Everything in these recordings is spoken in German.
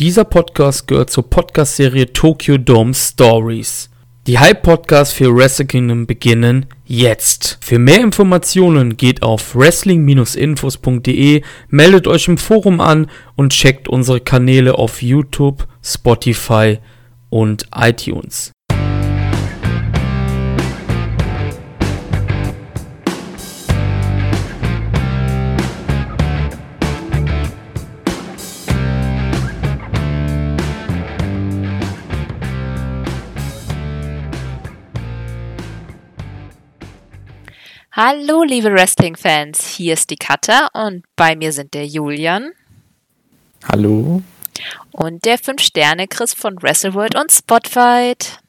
Dieser Podcast gehört zur Podcast-Serie Tokyo Dome Stories. Die Hype-Podcasts für Wrestle Kingdom beginnen jetzt. Für mehr Informationen geht auf wrestling-infos.de, meldet euch im Forum an und checkt unsere Kanäle auf YouTube, Spotify und iTunes. Hallo, liebe Wrestling-Fans. Hier ist die Katha und bei mir sind der Julian. Hallo. Und der 5-Sterne-Chris von WrestleWorld und Spotfight.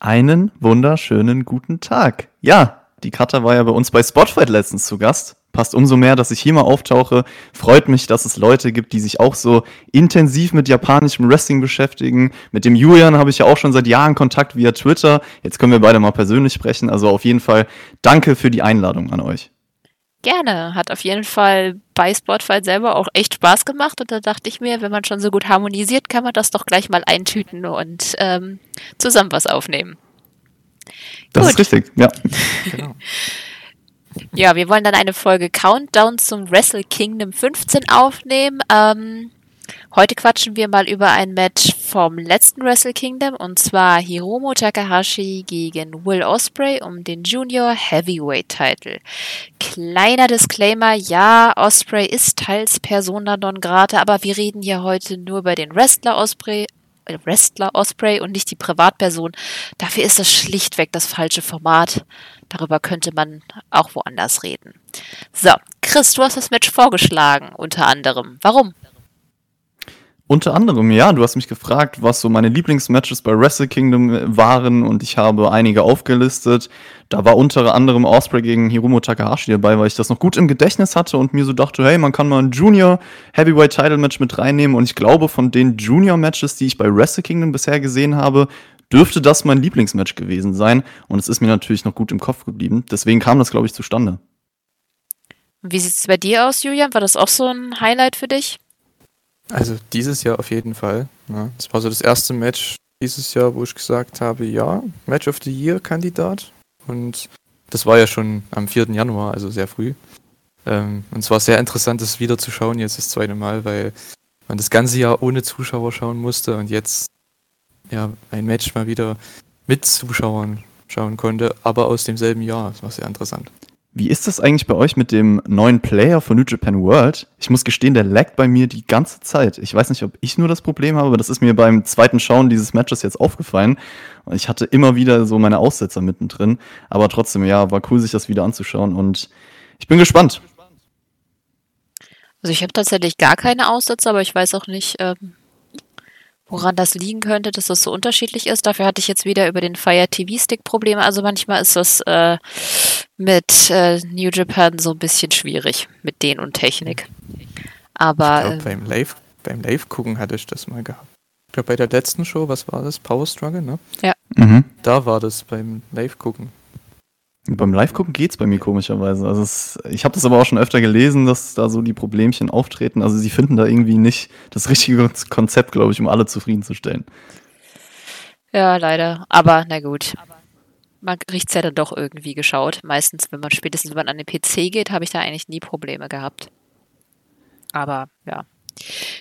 Einen wunderschönen guten Tag. Ja, die Katha war ja bei uns bei Spotfight letztens zu Gast passt umso mehr, dass ich hier mal auftauche. Freut mich, dass es Leute gibt, die sich auch so intensiv mit japanischem Wrestling beschäftigen. Mit dem Julian habe ich ja auch schon seit Jahren Kontakt via Twitter. Jetzt können wir beide mal persönlich sprechen. Also auf jeden Fall danke für die Einladung an euch. Gerne. Hat auf jeden Fall bei Spotfight selber auch echt Spaß gemacht. Und da dachte ich mir, wenn man schon so gut harmonisiert, kann man das doch gleich mal eintüten und ähm, zusammen was aufnehmen. Das gut. ist richtig, ja. genau. Ja, wir wollen dann eine Folge Countdown zum Wrestle Kingdom 15 aufnehmen. Ähm, heute quatschen wir mal über ein Match vom letzten Wrestle Kingdom und zwar Hiromo Takahashi gegen Will Osprey um den Junior Heavyweight Title. Kleiner Disclaimer, ja, Osprey ist teils Persona non grata, aber wir reden hier heute nur über den Wrestler Osprey, Wrestler Osprey und nicht die Privatperson. Dafür ist das schlichtweg das falsche Format. Darüber könnte man auch woanders reden. So, Chris, du hast das Match vorgeschlagen, unter anderem. Warum? Unter anderem, ja, du hast mich gefragt, was so meine Lieblingsmatches bei Wrestle Kingdom äh, waren und ich habe einige aufgelistet. Da war unter anderem Osprey gegen Hiromo Takahashi dabei, weil ich das noch gut im Gedächtnis hatte und mir so dachte, hey, man kann mal ein Junior Heavyweight Title Match mit reinnehmen und ich glaube, von den Junior Matches, die ich bei Wrestle Kingdom bisher gesehen habe, dürfte das mein Lieblingsmatch gewesen sein. Und es ist mir natürlich noch gut im Kopf geblieben. Deswegen kam das, glaube ich, zustande. Wie sieht es bei dir aus, Julian? War das auch so ein Highlight für dich? Also dieses Jahr auf jeden Fall. Ja. Das war so das erste Match dieses Jahr, wo ich gesagt habe, ja, Match of the Year Kandidat. Und das war ja schon am 4. Januar, also sehr früh. Ähm, und es war sehr interessant, das wieder zu schauen, jetzt das zweite Mal, weil man das ganze Jahr ohne Zuschauer schauen musste und jetzt ja, ein Match mal wieder mit Zuschauern schauen konnte, aber aus demselben Jahr. Das war sehr interessant. Wie ist das eigentlich bei euch mit dem neuen Player von New Japan World? Ich muss gestehen, der laggt bei mir die ganze Zeit. Ich weiß nicht, ob ich nur das Problem habe, aber das ist mir beim zweiten Schauen dieses Matches jetzt aufgefallen. Und ich hatte immer wieder so meine Aussetzer mittendrin. Aber trotzdem, ja, war cool, sich das wieder anzuschauen und ich bin gespannt. Also ich habe tatsächlich gar keine Aussetzer, aber ich weiß auch nicht, ähm, Woran das liegen könnte, dass das so unterschiedlich ist, dafür hatte ich jetzt wieder über den Fire TV Stick Probleme. Also manchmal ist das äh, mit äh, New Japan so ein bisschen schwierig mit den und Technik. Aber ich glaub, ähm, beim Live beim Live gucken hatte ich das mal gehabt. Ich glaube bei der letzten Show, was war das? Power Struggle, ne? Ja. Mhm. Da war das beim Live gucken. Beim Live-Gucken geht's bei mir komischerweise. Also es, ich habe das aber auch schon öfter gelesen, dass da so die Problemchen auftreten. Also sie finden da irgendwie nicht das richtige Konzept, glaube ich, um alle zufriedenzustellen. Ja, leider. Aber na gut. Man kriegt's ja dann doch irgendwie geschaut. Meistens, wenn man spätestens wenn man an den PC geht, habe ich da eigentlich nie Probleme gehabt. Aber ja.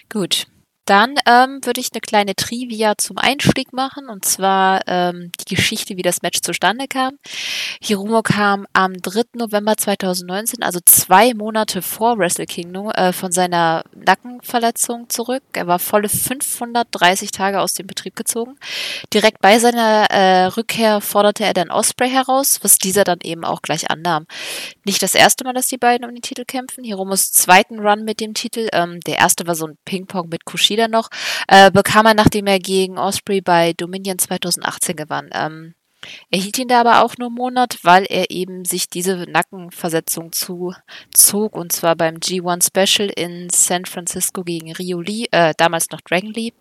Gut. Dann ähm, würde ich eine kleine Trivia zum Einstieg machen, und zwar ähm, die Geschichte, wie das Match zustande kam. Hiromo kam am 3. November 2019, also zwei Monate vor Wrestle Kingdom, äh, von seiner Nackenverletzung zurück. Er war volle 530 Tage aus dem Betrieb gezogen. Direkt bei seiner äh, Rückkehr forderte er dann Osprey heraus, was dieser dann eben auch gleich annahm. Nicht das erste Mal, dass die beiden um den Titel kämpfen. Hiromos zweiten Run mit dem Titel, ähm, der erste war so ein Ping-Pong mit Kushida Kushida noch, äh, bekam er, nachdem er gegen Osprey bei Dominion 2018 gewann. Ähm, er hielt ihn da aber auch nur einen Monat, weil er eben sich diese Nackenversetzung zuzog und zwar beim G1 Special in San Francisco gegen Rio Lee, äh, damals noch Dragon Lee.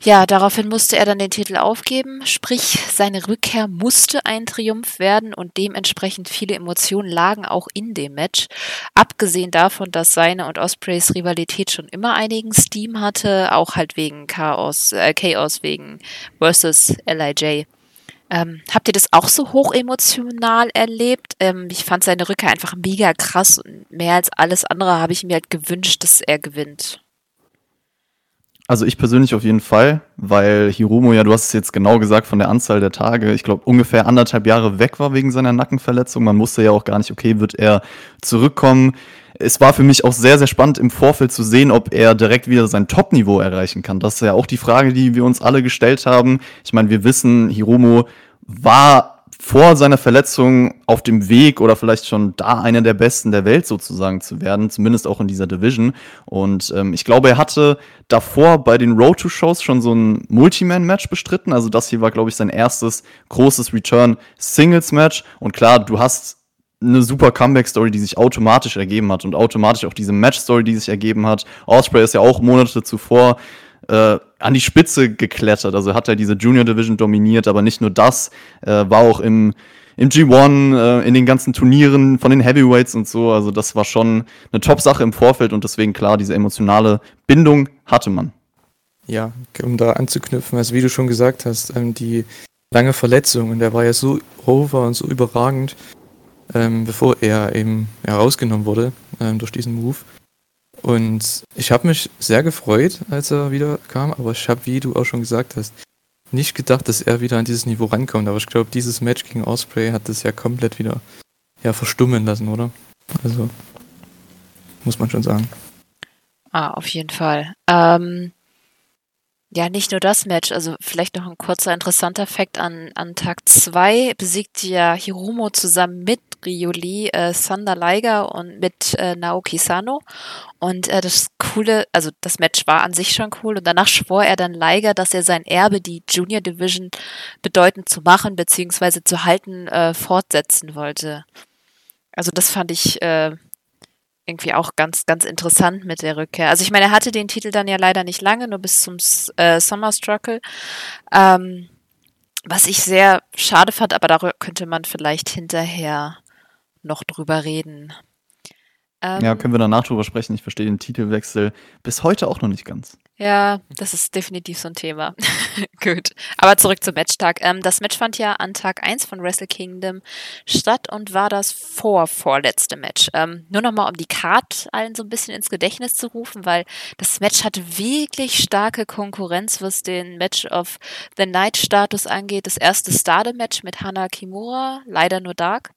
Ja, daraufhin musste er dann den Titel aufgeben, sprich seine Rückkehr musste ein Triumph werden und dementsprechend viele Emotionen lagen auch in dem Match. Abgesehen davon, dass seine und Ospreys Rivalität schon immer einigen Steam hatte, auch halt wegen Chaos, äh, Chaos wegen versus LIJ. Ähm, habt ihr das auch so hoch emotional erlebt? Ähm, ich fand seine Rückkehr einfach mega krass und mehr als alles andere habe ich mir halt gewünscht, dass er gewinnt. Also ich persönlich auf jeden Fall, weil Hiromo, ja, du hast es jetzt genau gesagt von der Anzahl der Tage, ich glaube ungefähr anderthalb Jahre weg war wegen seiner Nackenverletzung. Man wusste ja auch gar nicht, okay, wird er zurückkommen. Es war für mich auch sehr, sehr spannend im Vorfeld zu sehen, ob er direkt wieder sein Top-Niveau erreichen kann. Das ist ja auch die Frage, die wir uns alle gestellt haben. Ich meine, wir wissen, Hiromo war vor seiner Verletzung auf dem Weg oder vielleicht schon da einer der Besten der Welt sozusagen zu werden, zumindest auch in dieser Division. Und ähm, ich glaube, er hatte davor bei den Road to Shows schon so ein Multiman-Match bestritten. Also das hier war, glaube ich, sein erstes großes Return-Singles-Match. Und klar, du hast eine super Comeback-Story, die sich automatisch ergeben hat und automatisch auch diese Match-Story, die sich ergeben hat. Osprey ist ja auch Monate zuvor äh, an die Spitze geklettert. Also hat er diese Junior Division dominiert, aber nicht nur das, äh, war auch im, im G1, äh, in den ganzen Turnieren von den Heavyweights und so. Also das war schon eine Top-Sache im Vorfeld und deswegen klar, diese emotionale Bindung hatte man. Ja, um da anzuknüpfen, also wie du schon gesagt hast, ähm, die lange Verletzung und der war ja so over und so überragend, ähm, bevor er eben herausgenommen wurde ähm, durch diesen Move. Und ich habe mich sehr gefreut, als er wieder kam, aber ich habe, wie du auch schon gesagt hast, nicht gedacht, dass er wieder an dieses Niveau rankommt. Aber ich glaube, dieses Match gegen Osprey hat das ja komplett wieder ja, verstummen lassen, oder? Also, muss man schon sagen. Ah, auf jeden Fall. Ähm, ja, nicht nur das Match, also vielleicht noch ein kurzer interessanter Fakt an, an Tag 2 besiegt ja Hiromo zusammen mit Rioli äh, Sander Liger und mit äh, Naoki Sano. Und äh, das Coole, also das Match war an sich schon cool und danach schwor er dann Liger, dass er sein Erbe, die Junior Division bedeutend zu machen bzw. zu halten, äh, fortsetzen wollte. Also das fand ich äh, irgendwie auch ganz, ganz interessant mit der Rückkehr. Also ich meine, er hatte den Titel dann ja leider nicht lange, nur bis zum äh, Summer Struggle. Ähm, was ich sehr schade fand, aber darüber könnte man vielleicht hinterher noch drüber reden. Ähm, ja, können wir danach drüber sprechen. Ich verstehe den Titelwechsel bis heute auch noch nicht ganz. Ja, das ist definitiv so ein Thema. Gut. Aber zurück zum Matchtag. Ähm, das Match fand ja an Tag 1 von Wrestle Kingdom statt und war das vorvorletzte Match. Ähm, nur nochmal, um die Card allen so ein bisschen ins Gedächtnis zu rufen, weil das Match hatte wirklich starke Konkurrenz, was den Match of the Night Status angeht. Das erste Stardom-Match mit Hana Kimura, leider nur Dark.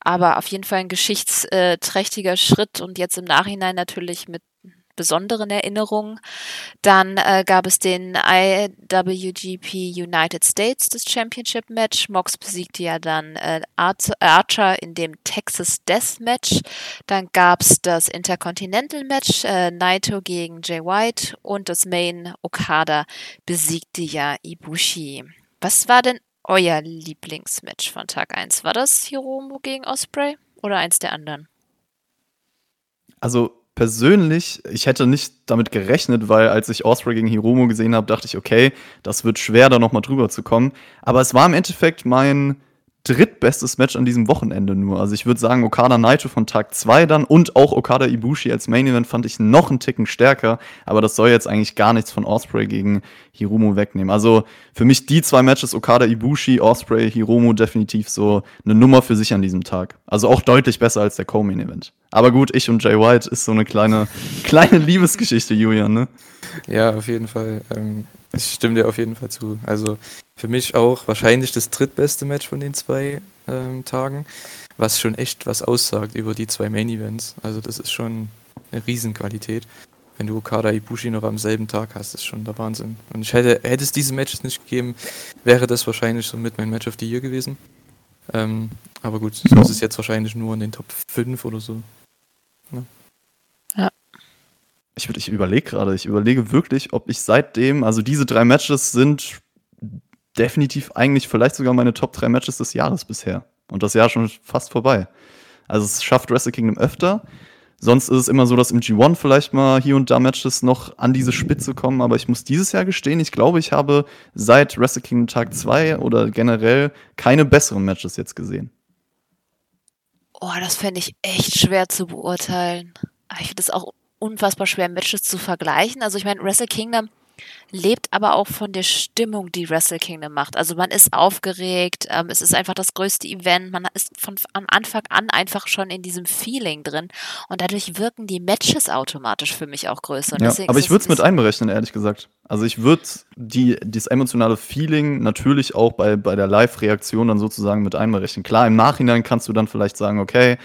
Aber auf jeden Fall ein geschichtsträchtiger Schritt und jetzt im Nachhinein natürlich mit besonderen Erinnerungen. Dann äh, gab es den IWGP United States, das Championship Match. Mox besiegte ja dann äh, Archer in dem Texas Death Match. Dann gab es das Intercontinental Match, äh, Naito gegen Jay White und das Main Okada besiegte ja Ibushi. Was war denn euer Lieblingsmatch von Tag 1? War das Hiromo gegen Osprey oder eins der anderen? Also persönlich, ich hätte nicht damit gerechnet, weil als ich Osprey gegen Hiromo gesehen habe, dachte ich, okay, das wird schwer, da nochmal drüber zu kommen. Aber es war im Endeffekt mein drittbestes Match an diesem Wochenende nur. Also ich würde sagen, Okada Naito von Tag 2 dann und auch Okada Ibushi als Main Event fand ich noch einen Ticken stärker, aber das soll jetzt eigentlich gar nichts von Osprey gegen Hiromu wegnehmen. Also für mich die zwei Matches Okada Ibushi, Osprey, Hiromu definitiv so eine Nummer für sich an diesem Tag. Also auch deutlich besser als der Co-Main Event. Aber gut, ich und Jay White ist so eine kleine kleine Liebesgeschichte, Julian, ne? Ja, auf jeden Fall. Ähm, ich stimme dir auf jeden Fall zu. Also für mich auch wahrscheinlich das drittbeste Match von den zwei ähm, Tagen, was schon echt was aussagt über die zwei Main Events. Also das ist schon eine Riesenqualität. Wenn du Okada Ibushi noch am selben Tag hast, ist schon der Wahnsinn. Und ich hätte, hätte es diese Matches nicht gegeben, wäre das wahrscheinlich so mit mein Match of the Year gewesen. Ähm, aber gut, so ist es jetzt wahrscheinlich nur in den Top 5 oder so. Ne? Ja. Ich, ich überlege gerade, ich überlege wirklich, ob ich seitdem, also diese drei Matches sind definitiv eigentlich vielleicht sogar meine Top 3 Matches des Jahres bisher. Und das Jahr schon fast vorbei. Also es schafft Wrestle Kingdom öfter, Sonst ist es immer so, dass im G1 vielleicht mal hier und da Matches noch an diese Spitze kommen, aber ich muss dieses Jahr gestehen, ich glaube, ich habe seit Wrestle Kingdom Tag 2 oder generell keine besseren Matches jetzt gesehen. Oh, das fände ich echt schwer zu beurteilen. Ich finde es auch unfassbar schwer, Matches zu vergleichen. Also ich meine, Wrestle Kingdom lebt aber auch von der Stimmung, die Wrestle Kingdom macht. Also man ist aufgeregt, ähm, es ist einfach das größte Event, man ist von am Anfang an einfach schon in diesem Feeling drin und dadurch wirken die Matches automatisch für mich auch größer. Ja, aber ich würde es mit einberechnen, ehrlich gesagt. Also ich würde die, dieses emotionale Feeling natürlich auch bei, bei der Live-Reaktion dann sozusagen mit einberechnen. Klar, im Nachhinein kannst du dann vielleicht sagen, okay,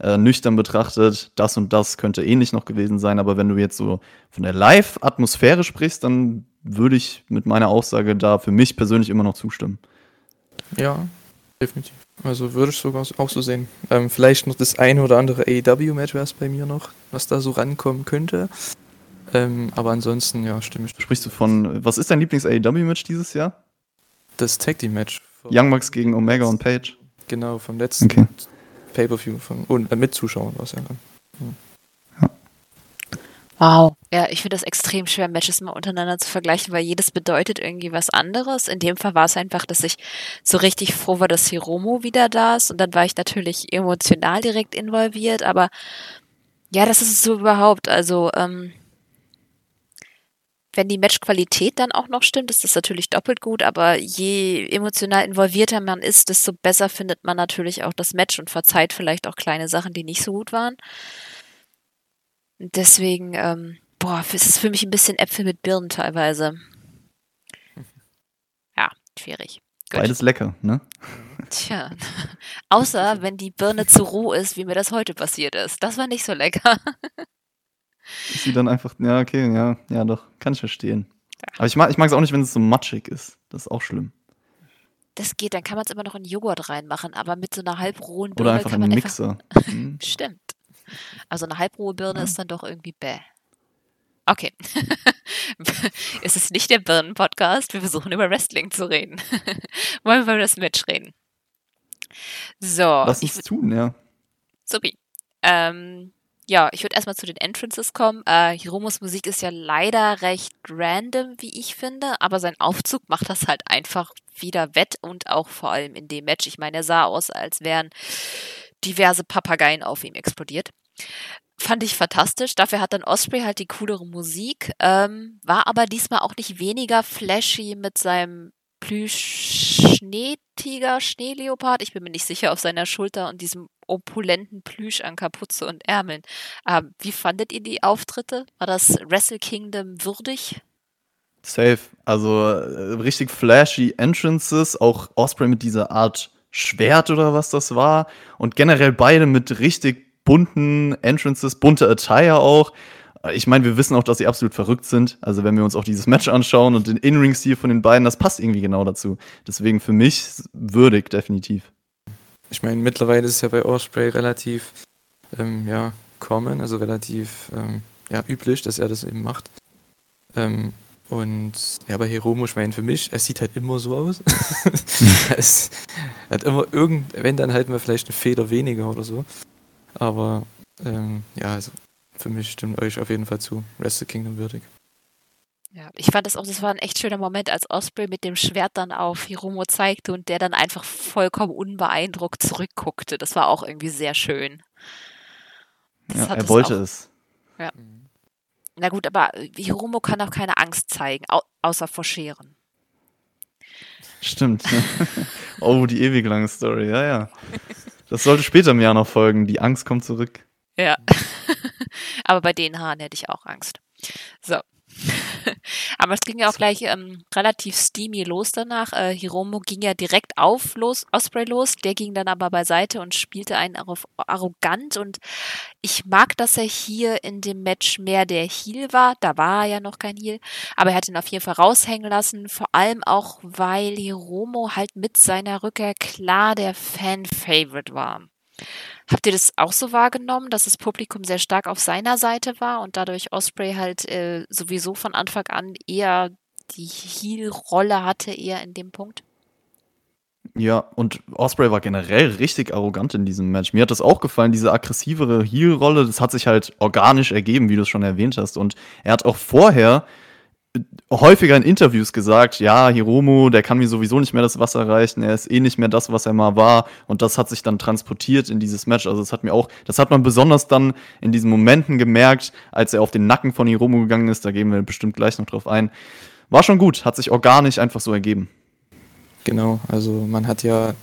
äh, nüchtern betrachtet, das und das könnte ähnlich noch gewesen sein, aber wenn du jetzt so von der Live-Atmosphäre sprichst, dann würde ich mit meiner Aussage da für mich persönlich immer noch zustimmen. Ja, definitiv. Also würde ich sogar auch so sehen. Ähm, vielleicht noch das eine oder andere AEW-Match wäre es bei mir noch, was da so rankommen könnte. Ähm, aber ansonsten, ja, stimme ich. Sprichst du von, was ist dein Lieblings-AEW-Match dieses Jahr? Das Tag Team-Match. Young Bucks gegen Omega und Page. Genau, vom letzten Okay. Pay-Per-View von, und äh, mit Zuschauern war es ja dann. Wow. Ja, ich finde das extrem schwer, Matches mal untereinander zu vergleichen, weil jedes bedeutet irgendwie was anderes. In dem Fall war es einfach, dass ich so richtig froh war, dass Hiromo wieder da ist. Und dann war ich natürlich emotional direkt involviert. Aber ja, das ist es so überhaupt. Also, ähm, wenn die Matchqualität dann auch noch stimmt, ist das natürlich doppelt gut. Aber je emotional involvierter man ist, desto besser findet man natürlich auch das Match und verzeiht vielleicht auch kleine Sachen, die nicht so gut waren. Deswegen, ähm, boah, es ist für mich ein bisschen Äpfel mit Birnen teilweise. Ja, schwierig. Gut. Beides lecker, ne? Tja. Außer wenn die Birne zu roh ist, wie mir das heute passiert ist. Das war nicht so lecker. Ist sie dann einfach, ja, okay, ja, ja, doch, kann ich verstehen. Aber ich mag ich es auch nicht, wenn es so matschig ist. Das ist auch schlimm. Das geht, dann kann man es immer noch in Joghurt reinmachen, aber mit so einer halbrohen Oder Birne einfach kann in man den einfach. Mixer. Hm. Stimmt. Also eine halbrohe Birne Ja. ist dann doch irgendwie bäh. Okay. es ist nicht der Birnen-Podcast. Wir versuchen über Wrestling zu reden. Wollen wir über das Match reden? So, Lass ich uns tun, ja. Supi. Ähm, ja, ich würde erstmal zu den Entrances kommen. Äh, Hiromos Musik ist ja leider recht random, wie ich finde, aber sein Aufzug macht das halt einfach wieder wett und auch vor allem in dem Match. Ich meine, er sah aus, als wären diverse Papageien auf ihm explodiert. Fand ich fantastisch. Dafür hat dann Osprey halt die coolere Musik, ähm, war aber diesmal auch nicht weniger flashy mit seinem Plüsch-Schneetiger, Schneeleopard. Ich bin mir nicht sicher, auf seiner Schulter und diesem opulenten Plüsch an Kapuze und Ärmeln. Ähm, wie fandet ihr die Auftritte? War das Wrestle Kingdom würdig? Safe. Also äh, richtig flashy Entrances, auch Osprey mit dieser Art Schwert oder was das war. Und generell beide mit richtig bunten Entrances, bunte Attire auch. Ich meine, wir wissen auch, dass sie absolut verrückt sind. Also wenn wir uns auch dieses Match anschauen und den In-Ring-Stil von den beiden, das passt irgendwie genau dazu. Deswegen für mich würdig, definitiv. Ich meine, mittlerweile ist es ja bei Osprey relativ ähm, ja, common, also relativ ähm, ja, üblich, dass er das eben macht. Ähm, und ja, bei Hiromo, ich meine, für mich, er sieht halt immer so aus. es hat immer irgend, wenn dann halt mal vielleicht eine Feder weniger oder so. Aber ähm, ja, also für mich stimmt euch auf jeden Fall zu. Wrestle Kingdom würdig. Ja, ich fand das auch, das war ein echt schöner Moment, als Osprey mit dem Schwert dann auf Hiromo zeigte und der dann einfach vollkommen unbeeindruckt zurückguckte. Das war auch irgendwie sehr schön. Ja, er es wollte auch- es. Na gut, aber Hiromo kann auch keine Angst zeigen, au außer vor Scheren. Stimmt. ne? oh, die ewig lange Story, ja, ja. Das sollte später im Jahr noch folgen. Die Angst kommt zurück. Ja. aber bei den Haaren hätte ich auch Angst. So. aber es ging ja auch gleich ähm, relativ steamy los danach. Äh, Hiromo ging ja direkt auf los, Osprey los, der ging dann aber beiseite und spielte einen arrogant und ich mag, dass er hier in dem Match mehr der Heel war. Da war er ja noch kein Heel, aber er hat ihn auf jeden Fall raushängen lassen. Vor allem auch, weil Hiromo halt mit seiner Rückkehr klar der Fan-Favorite war. Habt ihr das auch so wahrgenommen, dass das Publikum sehr stark auf seiner Seite war und dadurch Osprey halt äh, sowieso von Anfang an eher die Heel-Rolle hatte, eher in dem Punkt? Ja, und Osprey war generell richtig arrogant in diesem Match. Mir hat das auch gefallen, diese aggressivere Heel-Rolle, das hat sich halt organisch ergeben, wie du es schon erwähnt hast. Und er hat auch vorher häufiger in Interviews gesagt, ja, Hiromo, der kann mir sowieso nicht mehr das Wasser reichen, er ist eh nicht mehr das, was er mal war. Und das hat sich dann transportiert in dieses Match. Also das hat mir auch, das hat man besonders dann in diesen Momenten gemerkt, als er auf den Nacken von Hiromo gegangen ist. Da gehen wir bestimmt gleich noch drauf ein. War schon gut, hat sich organisch einfach so ergeben. Genau, also man hat ja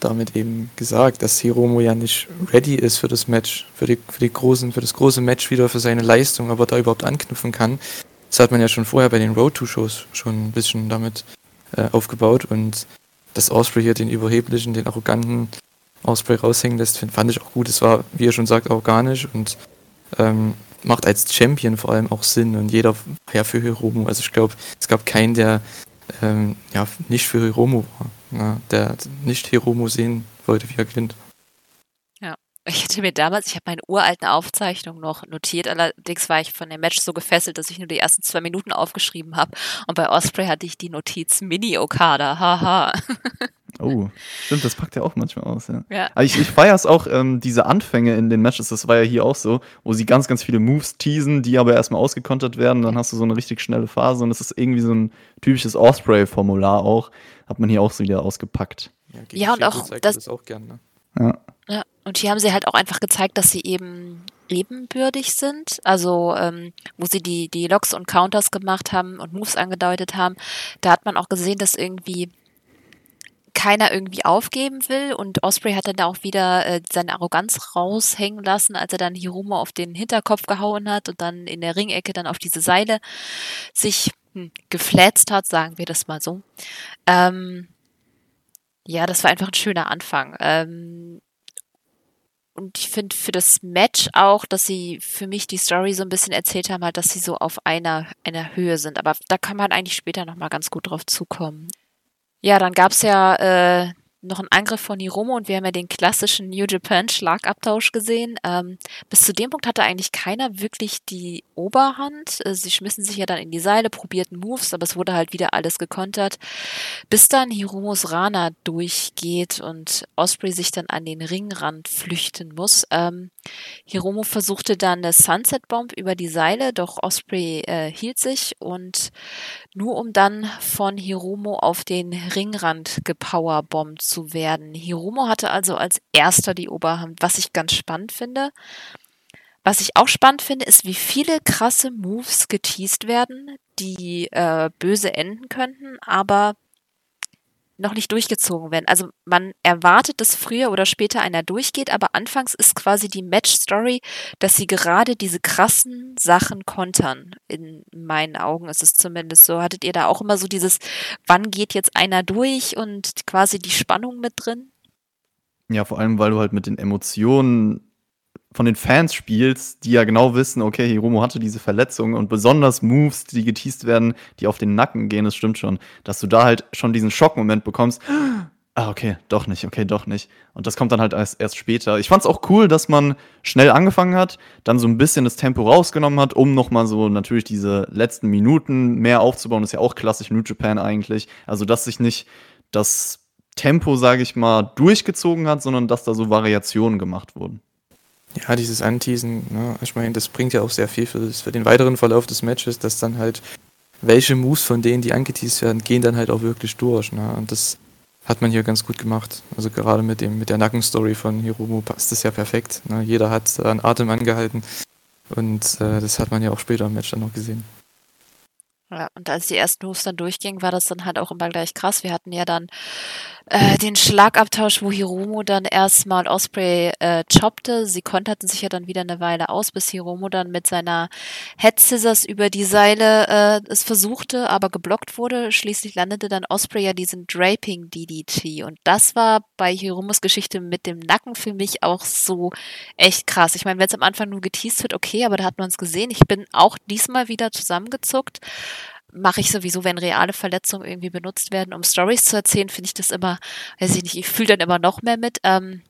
damit eben gesagt, dass Hiromo ja nicht ready ist für das Match, für die, für die großen, für das große Match wieder, für seine Leistung, aber da überhaupt anknüpfen kann. Das hat man ja schon vorher bei den Road to Shows schon ein bisschen damit äh, aufgebaut und dass Osprey hier den überheblichen, den arroganten Osprey raushängen lässt, fand ich auch gut. Es war, wie er schon sagt, organisch und ähm, macht als Champion vor allem auch Sinn und jeder war ja für Hiromo. Also ich glaube, es gab keinen, der ähm, ja, nicht für Hiromo war. Ja, der nicht Hiromo sehen wollte, wie er gewinnt. Ja, ich hatte mir damals, ich habe meine uralten Aufzeichnungen noch notiert, allerdings war ich von dem Match so gefesselt, dass ich nur die ersten zwei Minuten aufgeschrieben habe. Und bei Osprey hatte ich die Notiz Mini-Okada, haha. Oh, stimmt, das packt er auch manchmal aus, ja. ja. Aber ich, ich feiere es auch, ähm, diese Anfänge in den Matches, das war ja hier auch so, wo sie ganz, ganz viele Moves teasen, die aber erstmal ausgekontert werden, dann hast du so eine richtig schnelle Phase und das ist irgendwie so ein typisches Osprey-Formular auch, hat man hier auch so wieder ausgepackt. Ja, ja und auch das, das auch gern, ne? Ja. Und hier haben sie halt auch einfach gezeigt, dass sie eben ebenbürtig sind. Also, ähm, wo sie die, die Loks und Counters gemacht haben und Moves angedeutet haben, da hat man auch gesehen, dass irgendwie keiner irgendwie aufgeben will und Osprey hat dann da auch wieder äh, seine Arroganz raushängen lassen, als er dann Hiromo auf den Hinterkopf gehauen hat und dann in der Ringecke dann auf diese Seile sich hm, geflätzt hat, sagen wir das mal so. Ähm, ja, das war einfach ein schöner Anfang. Ähm, und ich finde für das Match auch, dass sie für mich die Story so ein bisschen erzählt haben, halt, dass sie so auf einer, einer Höhe sind. Aber da kann man eigentlich später nochmal ganz gut drauf zukommen. Ja, dann gab's ja äh, noch einen Angriff von Hiromo und wir haben ja den klassischen New Japan Schlagabtausch gesehen. Ähm, bis zu dem Punkt hatte eigentlich keiner wirklich die Oberhand. Äh, sie schmissen sich ja dann in die Seile, probierten Moves, aber es wurde halt wieder alles gekontert. Bis dann Hiromos Rana durchgeht und Osprey sich dann an den Ringrand flüchten muss. Ähm, Hiromo versuchte dann eine Sunset Bomb über die Seile, doch Osprey äh, hielt sich und nur um dann von Hiromo auf den Ringrand gepowerbombt zu werden. Hiromo hatte also als erster die Oberhand, was ich ganz spannend finde. Was ich auch spannend finde, ist, wie viele krasse Moves geteased werden, die äh, böse enden könnten, aber noch nicht durchgezogen werden. Also man erwartet, dass früher oder später einer durchgeht, aber anfangs ist quasi die Match-Story, dass sie gerade diese krassen Sachen kontern. In meinen Augen ist es zumindest so. Hattet ihr da auch immer so dieses, wann geht jetzt einer durch und quasi die Spannung mit drin? Ja, vor allem, weil du halt mit den Emotionen von den Fans spielst, die ja genau wissen, okay, Hiromo hatte diese Verletzung und besonders Moves, die geteased werden, die auf den Nacken gehen, das stimmt schon, dass du da halt schon diesen Schockmoment bekommst. Ah, okay, doch nicht, okay, doch nicht. Und das kommt dann halt erst, erst später. Ich fand's auch cool, dass man schnell angefangen hat, dann so ein bisschen das Tempo rausgenommen hat, um nochmal so natürlich diese letzten Minuten mehr aufzubauen. Das ist ja auch klassisch New Japan eigentlich. Also, dass sich nicht das Tempo, sage ich mal, durchgezogen hat, sondern dass da so Variationen gemacht wurden. Ja, dieses Anteasen, ne, ich meine, das bringt ja auch sehr viel für, das, für den weiteren Verlauf des Matches, dass dann halt welche Moves von denen, die angeteased werden, gehen dann halt auch wirklich durch. Ne? Und das hat man hier ganz gut gemacht. Also gerade mit dem mit der Nackenstory von Hiromo passt das ja perfekt. Ne? Jeder hat einen Atem angehalten und äh, das hat man ja auch später im Match dann noch gesehen. Ja, und als die ersten Moves dann durchgingen, war das dann halt auch immer gleich krass. Wir hatten ja dann äh, den Schlagabtausch, wo Hiromo dann erstmal Osprey äh, choppte. Sie konterten sich ja dann wieder eine Weile aus, bis Hiromo dann mit seiner Head Scissors über die Seile äh, es versuchte, aber geblockt wurde. Schließlich landete dann Osprey ja diesen Draping DDT. Und das war bei Hiromos Geschichte mit dem Nacken für mich auch so echt krass. Ich meine, wenn es am Anfang nur geteased wird, okay, aber da hat man es gesehen. Ich bin auch diesmal wieder zusammengezuckt mache ich sowieso, wenn reale Verletzungen irgendwie benutzt werden, um Stories zu erzählen, finde ich das immer, weiß ich nicht, ich fühle dann immer noch mehr mit. Ähm,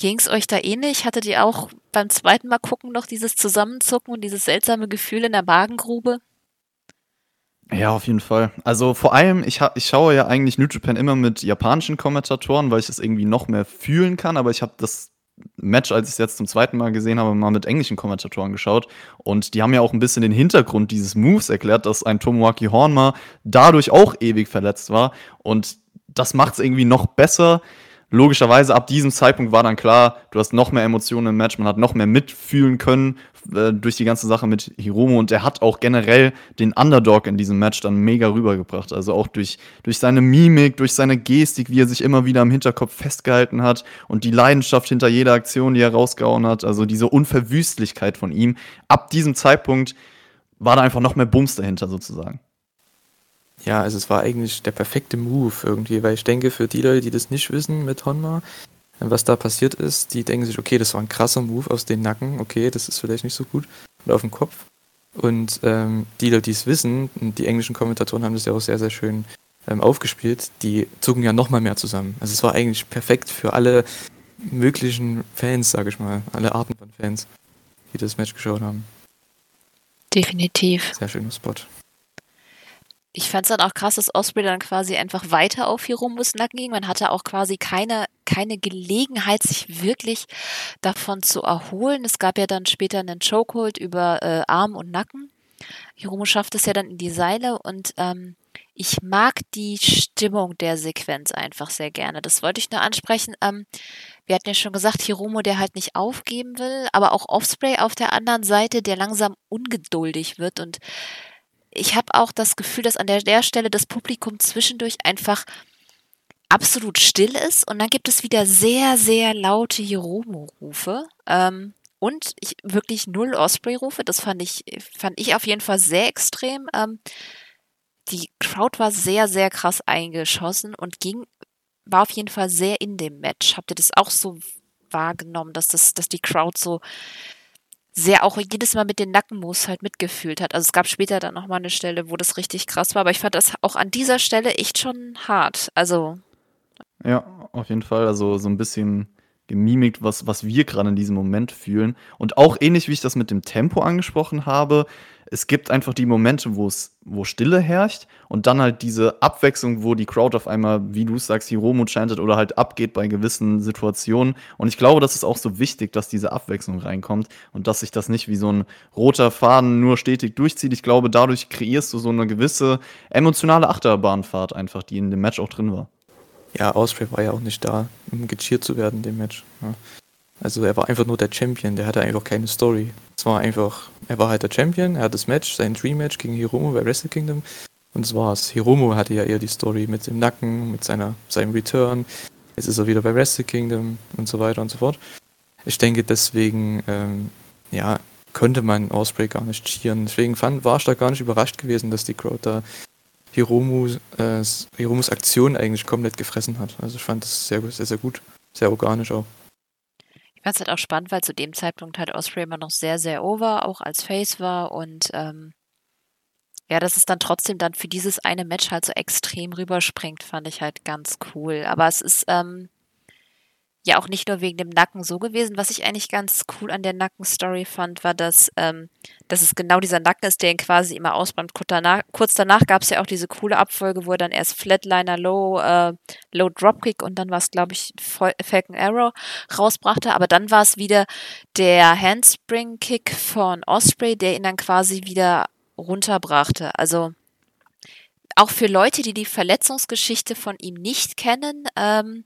Ging es euch da ähnlich? Hattet ihr auch beim zweiten Mal gucken noch dieses Zusammenzucken und dieses seltsame Gefühl in der Magengrube? Ja, auf jeden Fall. Also vor allem, ich, ich schaue ja eigentlich New Japan immer mit japanischen Kommentatoren, weil ich es irgendwie noch mehr fühlen kann, aber ich habe das Match, als ich es jetzt zum zweiten Mal gesehen habe, mal mit englischen Kommentatoren geschaut. Und die haben ja auch ein bisschen den Hintergrund dieses Moves erklärt, dass ein Tomoaki Hornma dadurch auch ewig verletzt war. Und das macht es irgendwie noch besser logischerweise ab diesem Zeitpunkt war dann klar, du hast noch mehr Emotionen im Match, man hat noch mehr mitfühlen können äh, durch die ganze Sache mit Hiromo und er hat auch generell den Underdog in diesem Match dann mega rübergebracht. Also auch durch, durch seine Mimik, durch seine Gestik, wie er sich immer wieder im Hinterkopf festgehalten hat und die Leidenschaft hinter jeder Aktion, die er rausgehauen hat, also diese Unverwüstlichkeit von ihm. Ab diesem Zeitpunkt war da einfach noch mehr Bums dahinter sozusagen. Ja, also es war eigentlich der perfekte Move irgendwie, weil ich denke, für die Leute, die das nicht wissen mit Honma, was da passiert ist, die denken sich, okay, das war ein krasser Move aus den Nacken, okay, das ist vielleicht nicht so gut, oder auf dem Kopf. Und ähm, die Leute, die es wissen, die englischen Kommentatoren haben das ja auch sehr, sehr schön ähm, aufgespielt, die zucken ja nochmal mehr zusammen. Also es war eigentlich perfekt für alle möglichen Fans, sage ich mal, alle Arten von Fans, die das Match geschaut haben. Definitiv. Sehr schöner Spot ich fand es dann auch krass, dass Osprey dann quasi einfach weiter auf Hiromus Nacken ging. Man hatte auch quasi keine, keine Gelegenheit, sich wirklich davon zu erholen. Es gab ja dann später einen Chokehold über äh, Arm und Nacken. Hiromu schafft es ja dann in die Seile und ähm, ich mag die Stimmung der Sequenz einfach sehr gerne. Das wollte ich nur ansprechen. Ähm, wir hatten ja schon gesagt, Hiromo, der halt nicht aufgeben will, aber auch Offspray auf der anderen Seite, der langsam ungeduldig wird und ich habe auch das Gefühl, dass an der, der Stelle das Publikum zwischendurch einfach absolut still ist und dann gibt es wieder sehr, sehr laute Hiromo-Rufe. Ähm, und ich, wirklich null Osprey-Rufe. Das fand ich, fand ich auf jeden Fall sehr extrem. Ähm, die Crowd war sehr, sehr krass eingeschossen und ging, war auf jeden Fall sehr in dem Match. Habt ihr das auch so wahrgenommen, dass das, dass die Crowd so sehr auch jedes Mal mit den Nackenmoos halt mitgefühlt hat. Also es gab später dann nochmal eine Stelle, wo das richtig krass war, aber ich fand das auch an dieser Stelle echt schon hart. Also. Ja, auf jeden Fall. Also so ein bisschen gemimikt, was, was wir gerade in diesem Moment fühlen. Und auch ähnlich wie ich das mit dem Tempo angesprochen habe, es gibt einfach die Momente, wo es, wo Stille herrscht und dann halt diese Abwechslung, wo die Crowd auf einmal, wie du sagst, Hiromo chantet oder halt abgeht bei gewissen Situationen. Und ich glaube, das ist auch so wichtig, dass diese Abwechslung reinkommt und dass sich das nicht wie so ein roter Faden nur stetig durchzieht. Ich glaube, dadurch kreierst du so eine gewisse emotionale Achterbahnfahrt einfach, die in dem Match auch drin war. Ja, Osprey war ja auch nicht da, um gecheert zu werden in dem Match. Ja. Also er war einfach nur der Champion, der hatte einfach keine Story. Es war einfach, er war halt der Champion, er hat das Match, sein Dream Match gegen Hiromo bei Wrestle Kingdom und das war's. Hiromo hatte ja eher die Story mit dem Nacken, mit seiner, seinem Return. Jetzt ist er wieder bei Wrestle Kingdom und so weiter und so fort. Ich denke deswegen, ähm, ja, konnte man Osprey gar nicht cheeren. Deswegen fand, war ich da gar nicht überrascht gewesen, dass die Crowd da Hiromu, äh, Hiromus Aktion eigentlich komplett gefressen hat. Also ich fand das sehr, sehr, sehr gut. Sehr organisch auch. Ich fand es halt auch spannend, weil zu dem Zeitpunkt halt Osprey immer noch sehr, sehr over, auch als Face war und ähm, ja, dass es dann trotzdem dann für dieses eine Match halt so extrem rüberspringt, fand ich halt ganz cool. Aber es ist, ähm, ja auch nicht nur wegen dem Nacken so gewesen. Was ich eigentlich ganz cool an der Nackenstory fand, war, dass, ähm, dass es genau dieser Nacken ist, der ihn quasi immer ausbrennt. Kurz danach, kurz danach gab es ja auch diese coole Abfolge, wo er dann erst Flatliner Low, äh, Low Dropkick und dann war es, glaube ich, Falcon Arrow rausbrachte. Aber dann war es wieder der Handspring Kick von Osprey, der ihn dann quasi wieder runterbrachte. Also auch für Leute, die die Verletzungsgeschichte von ihm nicht kennen, ähm,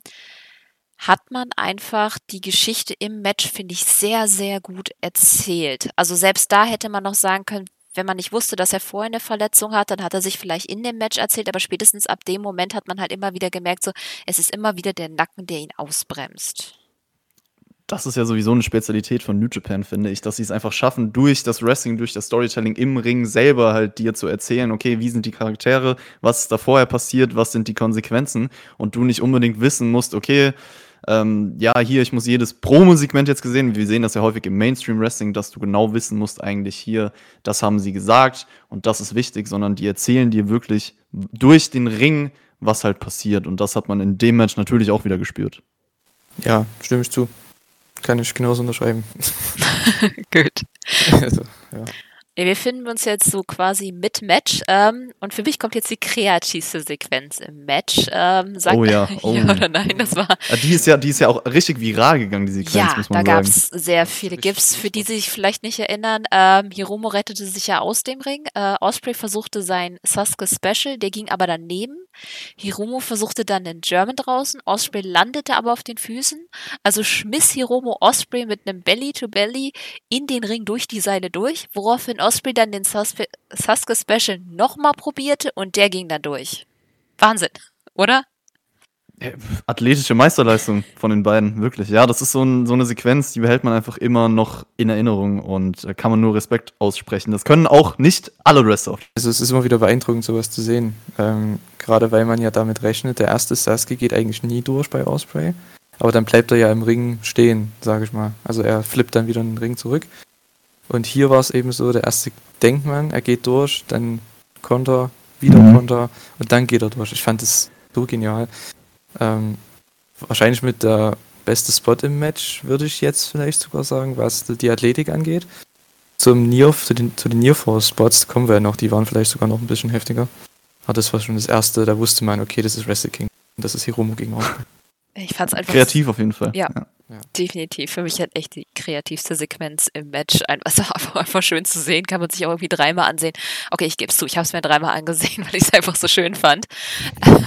hat man einfach die Geschichte im Match, finde ich, sehr, sehr gut erzählt. Also selbst da hätte man noch sagen können, wenn man nicht wusste, dass er vorher eine Verletzung hat, dann hat er sich vielleicht in dem Match erzählt, aber spätestens ab dem Moment hat man halt immer wieder gemerkt, so, es ist immer wieder der Nacken, der ihn ausbremst. Das ist ja sowieso eine Spezialität von New Japan, finde ich, dass sie es einfach schaffen, durch das Wrestling, durch das Storytelling im Ring selber halt dir zu erzählen, okay, wie sind die Charaktere, was ist da vorher passiert, was sind die Konsequenzen und du nicht unbedingt wissen musst, okay, ähm, ja, hier, ich muss jedes Promo-Segment jetzt gesehen. Wir sehen das ja häufig im Mainstream-Wrestling, dass du genau wissen musst, eigentlich hier, das haben sie gesagt und das ist wichtig, sondern die erzählen dir wirklich durch den Ring, was halt passiert. Und das hat man in dem Match natürlich auch wieder gespürt. Ja, stimme ich zu. Kann ich genauso unterschreiben. Gut. also, ja. Wir finden uns jetzt so quasi mit Match. Ähm, und für mich kommt jetzt die kreativste Sequenz im Match. Ähm, sag, Oh ja, oh. ja oder nein, das war. Ja, Die ist ja, die ist ja auch richtig viral gegangen, die Sequenz, Ja, muss da man gab sagen. es sehr viele GIFs, für die sich vielleicht nicht erinnern. Ähm, Hiromo rettete sich ja aus dem Ring. Äh, Osprey versuchte sein Sasuke Special, der ging aber daneben. Hiromo versuchte dann den German draußen. Osprey landete aber auf den Füßen. Also schmiss Hiromo Osprey mit einem Belly to Belly in den Ring durch die Seile durch, woraufhin Osprey dann den Sasuke, Sasuke Special nochmal probierte und der ging dann durch. Wahnsinn, oder? Athletische Meisterleistung von den beiden, wirklich. Ja, das ist so, ein, so eine Sequenz, die behält man einfach immer noch in Erinnerung und äh, kann man nur Respekt aussprechen. Das können auch nicht alle Wrestler. Also es ist immer wieder beeindruckend, sowas zu sehen. Ähm, Gerade weil man ja damit rechnet, der erste Sasuke geht eigentlich nie durch bei Osprey. Aber dann bleibt er ja im Ring stehen, sage ich mal. Also er flippt dann wieder in den Ring zurück. Und hier war es eben so, der erste denkt man, er geht durch, dann Konter, wieder Mhm. Konter und dann geht er durch. Ich fand das so genial. Ähm, wahrscheinlich mit der beste Spot im Match, würde ich jetzt vielleicht sogar sagen, was die Athletik angeht. Zum Near, zu den, zu den Near-Force-Spots kommen wir ja noch, die waren vielleicht sogar noch ein bisschen heftiger. Aber das war schon das erste, da wusste man, okay, das ist Wrestle King. Und das ist Hiromo gegen Osprey. Ich fand's einfach Kreativ auf jeden Fall. Ja. Definitiv. Für mich halt echt die kreativste Sequenz im Match. Es war einfach, schön zu sehen, kann man sich auch irgendwie dreimal ansehen. Okay, ich gebe es zu, ich habe es mir dreimal angesehen, weil ich es einfach so schön fand.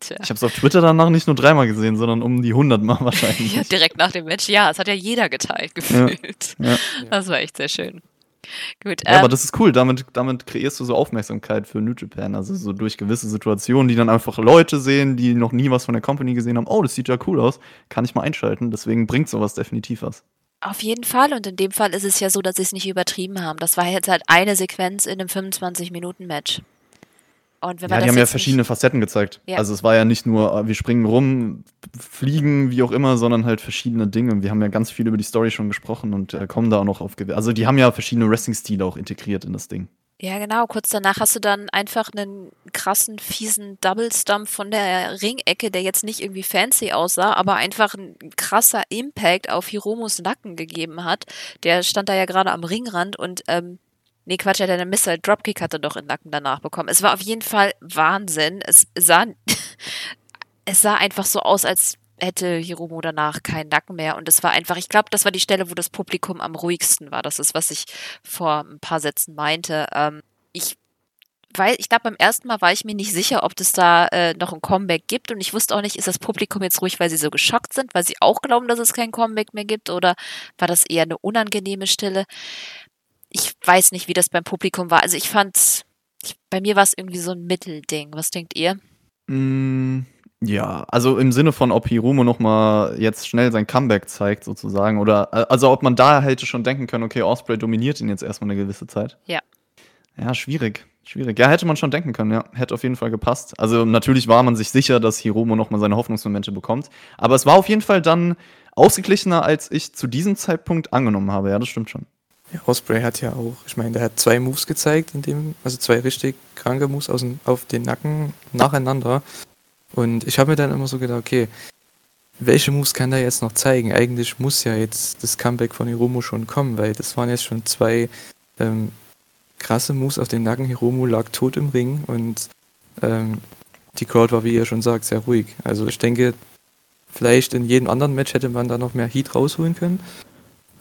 Tja. Ich habe es auf Twitter danach nicht nur dreimal gesehen, sondern um die 100 Mal wahrscheinlich. Ja, direkt nach dem Match. Ja, es hat ja jeder geteilt, gefühlt. Ja. Das war echt sehr schön. Gut, Ja, aber ähm, das ist cool. Damit, damit kreierst du so Aufmerksamkeit für New Japan. Also so durch gewisse Situationen, die dann einfach Leute sehen, die noch nie was von der Company gesehen haben. Oh, das sieht ja cool aus. Kann ich mal einschalten. Deswegen bringt sowas definitiv was. auf jeden Fall. Und in dem Fall ist es ja so, dass sie es nicht übertrieben haben. Das war jetzt halt eine Sequenz in einem 25-Minuten-Match. Und wenn man Ja, die haben ja verschiedene Facetten gezeigt. Ja. Also es war ja nicht nur, äh, wir springen rum, fliegen, wie auch immer, sondern halt verschiedene Dinge. Wir haben ja ganz viel über die Story schon gesprochen und äh, kommen da auch noch auf. Also die haben ja verschiedene Wrestling-Stile auch integriert in das Ding. Ja, genau. Kurz danach hast du dann einfach einen krassen, fiesen Double Stump von der Ringecke, der jetzt nicht irgendwie fancy aussah, aber einfach ein krasser Impact auf Hiromos Nacken gegeben hat. Der stand da ja gerade am Ringrand und, ähm, nee, Quatsch, der eine Missile Dropkick hatte doch den Nacken danach bekommen. Es war auf jeden Fall Wahnsinn. Es sah, es sah einfach so aus, als hätte Hiromo danach keinen Nacken mehr. Und es war einfach, ich glaube, das war die Stelle, wo das Publikum am ruhigsten war. Das ist, was ich vor ein paar Sätzen meinte. Ähm, ich weil ich glaube, beim ersten Mal war ich mir nicht sicher, ob es da äh, noch ein Comeback gibt. Und ich wusste auch nicht, ist das Publikum jetzt ruhig, weil sie so geschockt sind, weil sie auch glauben, dass es kein Comeback mehr gibt? Oder war das eher eine unangenehme Stille? Ich weiß nicht, wie das beim Publikum war. Also ich fand, ich, bei mir war es irgendwie so ein Mittelding. Was denkt ihr? Mm, ja, also im Sinne von, ob Hiromo noch mal jetzt schnell sein Comeback zeigt, sozusagen. Oder äh, also ob man da hätte schon denken können, okay, Osprey dominiert ihn jetzt erstmal eine gewisse Zeit. Ja. Ja, schwierig. Schwierig. Ja, hätte man schon denken können, ja. Hätte auf jeden Fall gepasst. Also natürlich war man sich sicher, dass Hiromo noch mal seine Hoffnungsmomente bekommt. Aber es war auf jeden Fall dann ausgeglichener, als ich zu diesem Zeitpunkt angenommen habe. Ja, das stimmt schon. Ja, Osprey hat ja auch, ich meine, der hat zwei Moves gezeigt, in dem, also zwei richtig kranke Moves aus dem, auf den Nacken nacheinander. Und ich habe mir dann immer so gedacht, okay, welche Moves kann der jetzt noch zeigen? Eigentlich muss ja jetzt das Comeback von Hiromo schon kommen, weil das waren jetzt schon zwei ähm, krasse Moves auf den Nacken. Hiromo lag tot im Ring und ähm, die Crowd war, wie ihr schon sagt, sehr ruhig. Also ich denke, vielleicht in jedem anderen Match hätte man da noch mehr Heat rausholen können.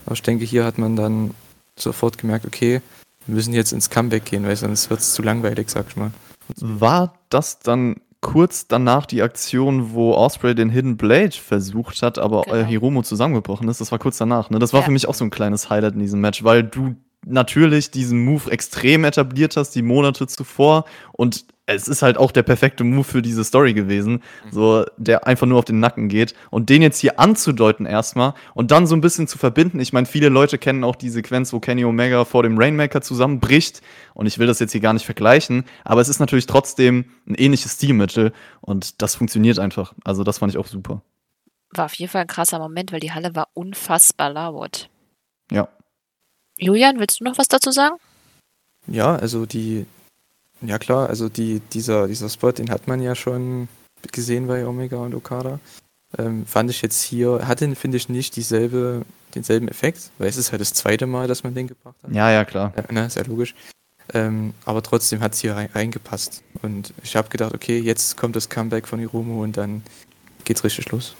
Aber ich denke, hier hat man dann sofort gemerkt, okay, wir müssen jetzt ins Comeback gehen, weil sonst wird es zu langweilig, sag ich mal. War das dann kurz danach die Aktion, wo Osprey den Hidden Blade versucht hat, aber Genau. Hiromo zusammengebrochen ist? Das war kurz danach. Ne? Das war Ja. für mich auch so ein kleines Highlight in diesem Match, weil du natürlich diesen Move extrem etabliert hast, die Monate zuvor. Und es ist halt auch der perfekte Move für diese Story gewesen, so der einfach nur auf den Nacken geht. Und den jetzt hier anzudeuten erstmal und dann so ein bisschen zu verbinden. Ich meine, viele Leute kennen auch die Sequenz, wo Kenny Omega vor dem Rainmaker zusammenbricht. Und ich will das jetzt hier gar nicht vergleichen, aber es ist natürlich trotzdem ein ähnliches Stilmittel und das funktioniert einfach. Also das fand ich auch super. War auf jeden Fall ein krasser Moment, weil die Halle war unfassbar laut. Ja. Julian, willst du noch was dazu sagen? Ja, also die, ja klar, also die, dieser, dieser Spot, den hat man ja schon gesehen bei Omega und Okada. Ähm, fand ich jetzt hier, hatte, finde ich, nicht dieselbe, denselben Effekt, weil es ist halt das zweite Mal, dass man den gebracht hat. Ja, ja, klar. Ja, ne, ist ja logisch. Ähm, aber trotzdem hat es hier rein, reingepasst. Und ich habe gedacht, okay, jetzt kommt das Comeback von Hiromo und dann geht's richtig los.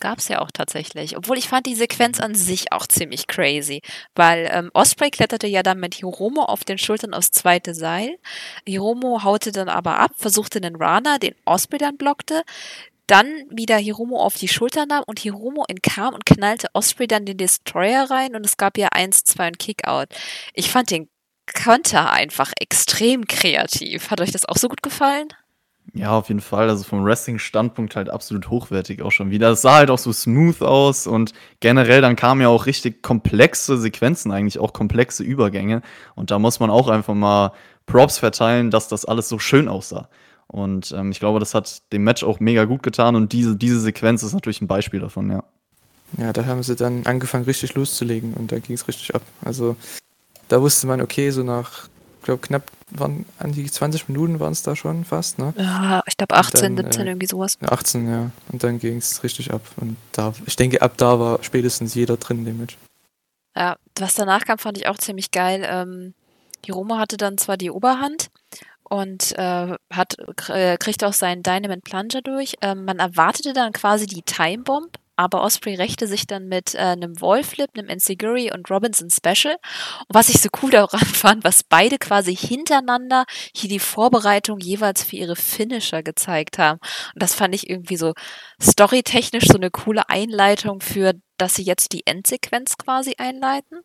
Gab es ja auch tatsächlich. Obwohl ich fand die Sequenz an sich auch ziemlich crazy. Weil ähm, Osprey kletterte ja dann mit Hiromo auf den Schultern aufs zweite Seil. Hiromo haute dann aber ab, versuchte den Rana, den Osprey dann blockte. Dann wieder Hiromo auf die Schulter nahm und Hiromo entkam und knallte Osprey dann den Destroyer rein und es gab ja 1, 2 und Kickout. Ich fand den Konter einfach extrem kreativ. Hat euch das auch so gut gefallen? Ja, auf jeden Fall. Also vom Wrestling-Standpunkt halt absolut hochwertig auch schon wieder. Es sah halt auch so smooth aus und generell dann kamen ja auch richtig komplexe Sequenzen, eigentlich auch komplexe Übergänge. Und da muss man auch einfach mal Props verteilen, dass das alles so schön aussah. Und ähm, ich glaube, das hat dem Match auch mega gut getan und diese, diese Sequenz ist natürlich ein Beispiel davon, ja. Ja, da haben sie dann angefangen, richtig loszulegen und da ging es richtig ab. Also da wusste man, okay, so nach, glaube, knapp waren an die 20 Minuten waren es da schon fast, ne? Ja, ich glaube 18, dann, 17, äh, irgendwie sowas. 18, ja. Und dann ging es richtig ab. Und da, ich denke, ab da war spätestens jeder drin in dem Match. Ja, was danach kam, fand ich auch ziemlich geil. Ähm, Hiromo hatte dann zwar die Oberhand und äh, hat, äh, kriegte auch seinen Dynamite Plunger durch. Ähm, man erwartete dann quasi die Time Bomb, aber Osprey rächte sich dann mit äh, einem Wallflip, einem Ensiguri und Robinson Special. Und was ich so cool daran fand, was beide quasi hintereinander hier die Vorbereitung jeweils für ihre Finisher gezeigt haben. Und das fand ich irgendwie so storytechnisch so eine coole Einleitung für, dass sie jetzt die Endsequenz quasi einleiten.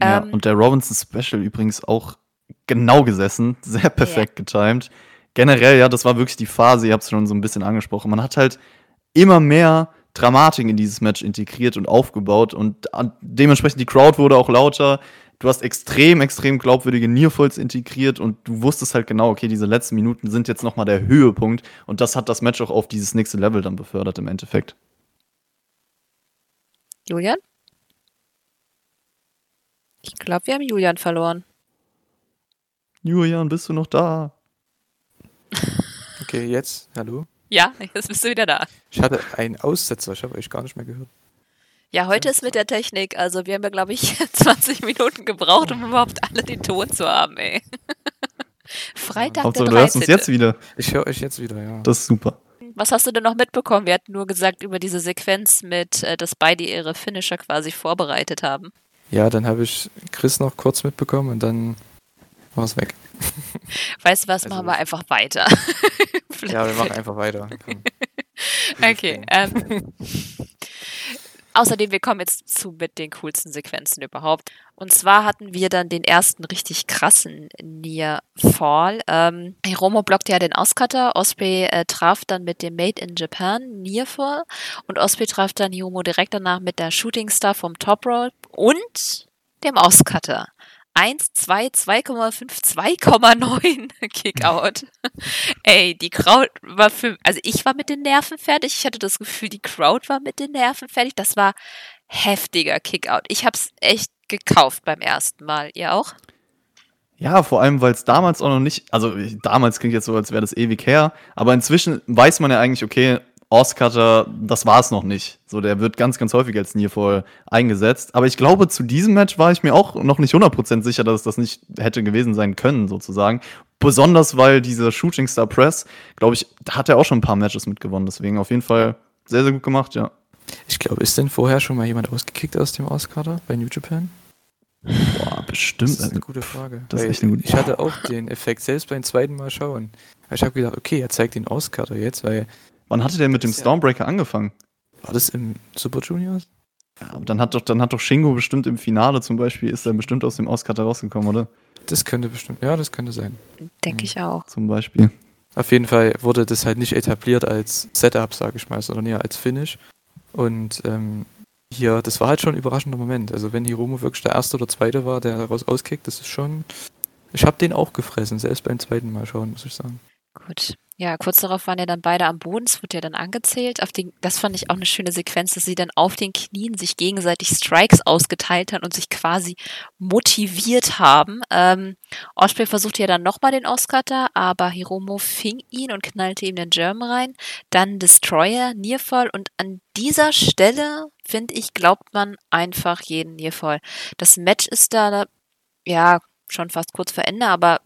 ja. Ähm, Und der Robinson Special übrigens auch genau gesessen, sehr perfekt getimed. Generell, ja, das war wirklich die Phase, ihr habt es schon so ein bisschen angesprochen. Man hat halt immer mehr Dramatik in dieses Match integriert und aufgebaut und dementsprechend die Crowd wurde auch lauter. Du hast extrem, extrem glaubwürdige Nearfalls integriert und du wusstest halt genau, okay, diese letzten Minuten sind jetzt nochmal der Höhepunkt und das hat das Match auch auf dieses nächste Level dann befördert im Endeffekt. Julian? Ich glaube, wir haben Julian verloren. Julian, bist du noch da? Okay, jetzt, hallo. Ja, jetzt bist du wieder da. Ich hatte einen Aussetzer, ich habe euch gar nicht mehr gehört. Ja, heute ist mit der Technik, also wir haben ja, glaube ich, 20 Minuten gebraucht, um überhaupt alle den Ton zu haben, ey. Freitag Hauptsache, der du hörst uns 13. jetzt wieder. Ich höre euch jetzt wieder, ja. Das ist super. Was hast du denn noch mitbekommen? Wir hatten nur gesagt über diese Sequenz mit, äh, dass beide ihre Finisher quasi vorbereitet haben. Ja, dann habe ich Chris noch kurz mitbekommen und dann war es weg. Weißt du was, Also- machen wir einfach weiter. Ja, wir machen einfach weiter. Komm. Okay. Ähm, außerdem, wir kommen jetzt zu mit den coolsten Sequenzen überhaupt. Und zwar hatten wir dann den ersten richtig krassen Near Fall. Ähm, Hiromo blockte ja den Auscutter. Osprey äh, traf dann mit dem Made in Japan Near Fall. Und Osprey traf dann Hiromo direkt danach mit der Shooting Star vom Top Rope und dem Auscutter. 1, 2, 2,5, 2,9 Kickout. Ey, die Crowd war für, also ich war mit den Nerven fertig. Ich hatte das Gefühl, die Crowd war mit den Nerven fertig. Das war heftiger Kickout. Ich hab's echt gekauft beim ersten Mal. Ihr auch? Ja, vor allem, weil es damals auch noch nicht, also damals klingt jetzt so, als wäre das ewig her, aber inzwischen weiß man ja eigentlich, okay, Oscutter, das war es noch nicht. So, der wird ganz, ganz häufig als Nearfall eingesetzt. Aber ich glaube, zu diesem Match war ich mir auch noch nicht 100% sicher, dass es das nicht hätte gewesen sein können, sozusagen. Besonders, weil dieser Shooting Star Press, glaube ich, da hat er auch schon ein paar Matches mitgewonnen. Deswegen auf jeden Fall sehr, sehr gut gemacht, ja. Ich glaube, ist denn vorher schon mal jemand ausgekickt aus dem Oscar bei New Japan? Boah, bestimmt. Das ist eine gute Frage. Das ist echt eine gute ich hatte auch den Effekt, selbst beim zweiten Mal schauen. Ich habe gedacht, okay, er zeigt den Oscar jetzt, weil Wann hatte der mit dem Stormbreaker angefangen? war das im Super Juniors? Ja, aber dann hat doch, dann hat doch Shingo bestimmt im Finale zum Beispiel, ist er bestimmt aus dem Oscutter rausgekommen, oder? Das könnte bestimmt, ja, das könnte sein. Denke ich auch. Zum Beispiel. Auf jeden Fall wurde das halt nicht etabliert als Setup, sage ich mal, sondern eher als Finish. Und ähm, hier, das war halt schon ein überraschender Moment. Also wenn Hiromo wirklich der erste oder zweite war, der daraus auskickt, das ist schon. Ich habe den auch gefressen, selbst beim zweiten Mal schauen, muss ich sagen. gut. Ja, kurz darauf waren ja dann beide am Boden, es wird ja dann angezählt. Auf den, das fand ich auch eine schöne Sequenz, dass sie dann auf den Knien sich gegenseitig Strikes ausgeteilt haben und sich quasi motiviert haben. Ähm, Osprey versuchte ja dann nochmal den da, aber Hiromo fing ihn und knallte ihm den German rein. Dann Destroyer, Nearfall und an dieser Stelle, finde ich, glaubt man einfach jeden Nearfall. Das Match ist da, ja, schon fast kurz vor Ende, aber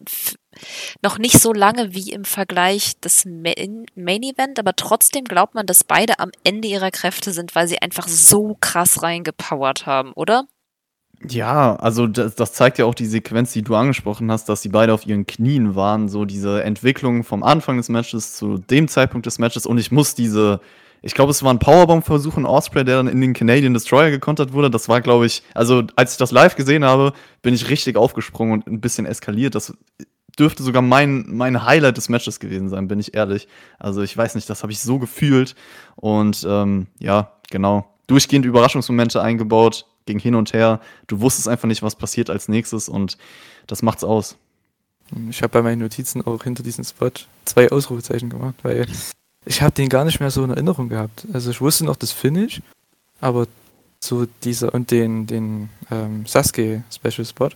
noch nicht so lange wie im Vergleich des Main, Event, aber trotzdem glaubt man, dass beide am Ende ihrer Kräfte sind, weil sie einfach so krass reingepowert haben, oder? Ja, also das, das, zeigt ja auch die Sequenz, die du angesprochen hast, dass sie beide auf ihren Knien waren, so diese Entwicklung vom Anfang des Matches zu dem Zeitpunkt des Matches und ich muss diese ich glaube, es war ein Powerbomb-Versuch in Osprey, der dann in den Canadian Destroyer gekontert wurde. Das war, glaube ich, also als ich das live gesehen habe, bin ich richtig aufgesprungen und ein bisschen eskaliert. Das dürfte sogar mein, mein Highlight des Matches gewesen sein, bin ich ehrlich. Also ich weiß nicht, das habe ich so gefühlt. Und ähm, ja, genau. Durchgehend Überraschungsmomente eingebaut, ging hin und her. Du wusstest einfach nicht, was passiert als nächstes und das macht's aus. Ich habe bei meinen Notizen auch hinter diesem Spot zwei Ausrufezeichen gemacht, weil ich habe den gar nicht mehr so in Erinnerung gehabt. Also ich wusste noch das Finish, aber so dieser und den, den ähm, Sasuke Special Spot.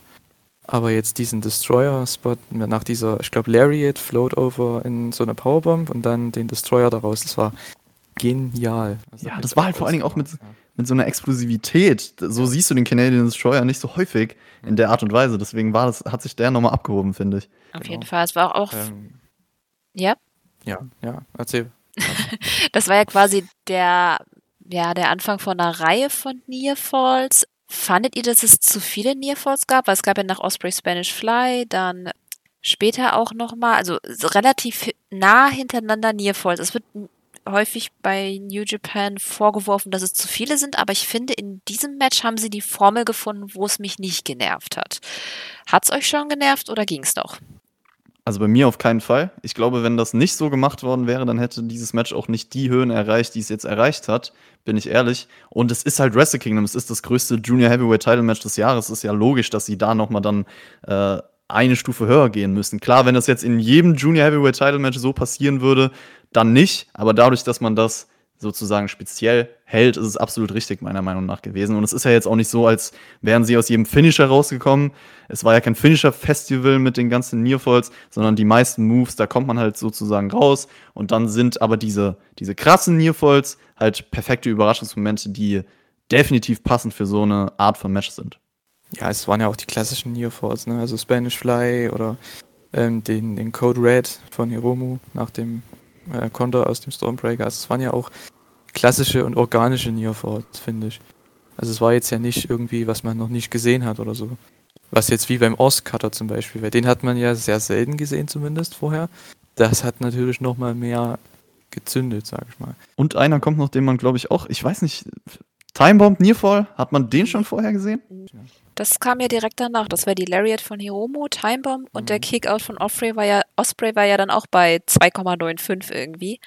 Aber jetzt diesen Destroyer-Spot nach dieser, ich glaube, Lariat float over in so eine Powerbomb und dann den Destroyer daraus, das war genial. Also ja, das war halt vor allen Dingen auch mit, mit so einer Explosivität. So siehst du den Canadian Destroyer nicht so häufig in der Art und Weise. Deswegen war das, hat sich der nochmal abgehoben, finde ich. Auf genau. jeden Fall. Es war auch. Ähm, ja? Ja, ja, erzähl. das war ja quasi der, ja, der Anfang von einer Reihe von Nearfalls. Fandet ihr, dass es zu viele Nearfalls gab? Weil es gab ja nach Osprey Spanish Fly, dann später auch nochmal, also relativ nah hintereinander Nearfalls. Es wird häufig bei New Japan vorgeworfen, dass es zu viele sind, aber ich finde, in diesem Match haben sie die Formel gefunden, wo es mich nicht genervt hat. Hat es euch schon genervt oder ging es noch? Also bei mir auf keinen Fall. Ich glaube, wenn das nicht so gemacht worden wäre, dann hätte dieses Match auch nicht die Höhen erreicht, die es jetzt erreicht hat, bin ich ehrlich. Und es ist halt Wrestle Kingdom, es ist das größte Junior Heavyweight Title Match des Jahres. Es ist ja logisch, dass sie da nochmal dann äh, eine Stufe höher gehen müssen. Klar, wenn das jetzt in jedem Junior Heavyweight Title Match so passieren würde, dann nicht. Aber dadurch, dass man das sozusagen speziell hält, ist es absolut richtig, meiner Meinung nach gewesen. Und es ist ja jetzt auch nicht so, als wären sie aus jedem Finisher rausgekommen. Es war ja kein Finisher-Festival mit den ganzen Nearfalls, sondern die meisten Moves, da kommt man halt sozusagen raus. Und dann sind aber diese, diese krassen Nearfalls halt perfekte Überraschungsmomente, die definitiv passend für so eine Art von Match sind. Ja, es waren ja auch die klassischen Nearfalls, ne? Also Spanish Fly oder ähm, den, den Code Red von Hiromu nach dem äh, Konter aus dem Stormbreaker. Also es waren ja auch klassische und organische Nearfalls, finde ich. Also es war jetzt ja nicht irgendwie, was man noch nicht gesehen hat oder so. Was jetzt wie beim Ostcutter zum Beispiel, weil den hat man ja sehr selten gesehen zumindest vorher. Das hat natürlich nochmal mehr gezündet, sag ich mal. Und einer kommt noch, den man glaube ich auch, ich weiß nicht, Timebomb Nearfall, hat man den schon vorher gesehen? Das kam ja direkt danach. Das war die Lariat von Hiromo, Timebomb und mhm. der Kickout von Osprey war ja, Osprey war ja dann auch bei 2,95 irgendwie.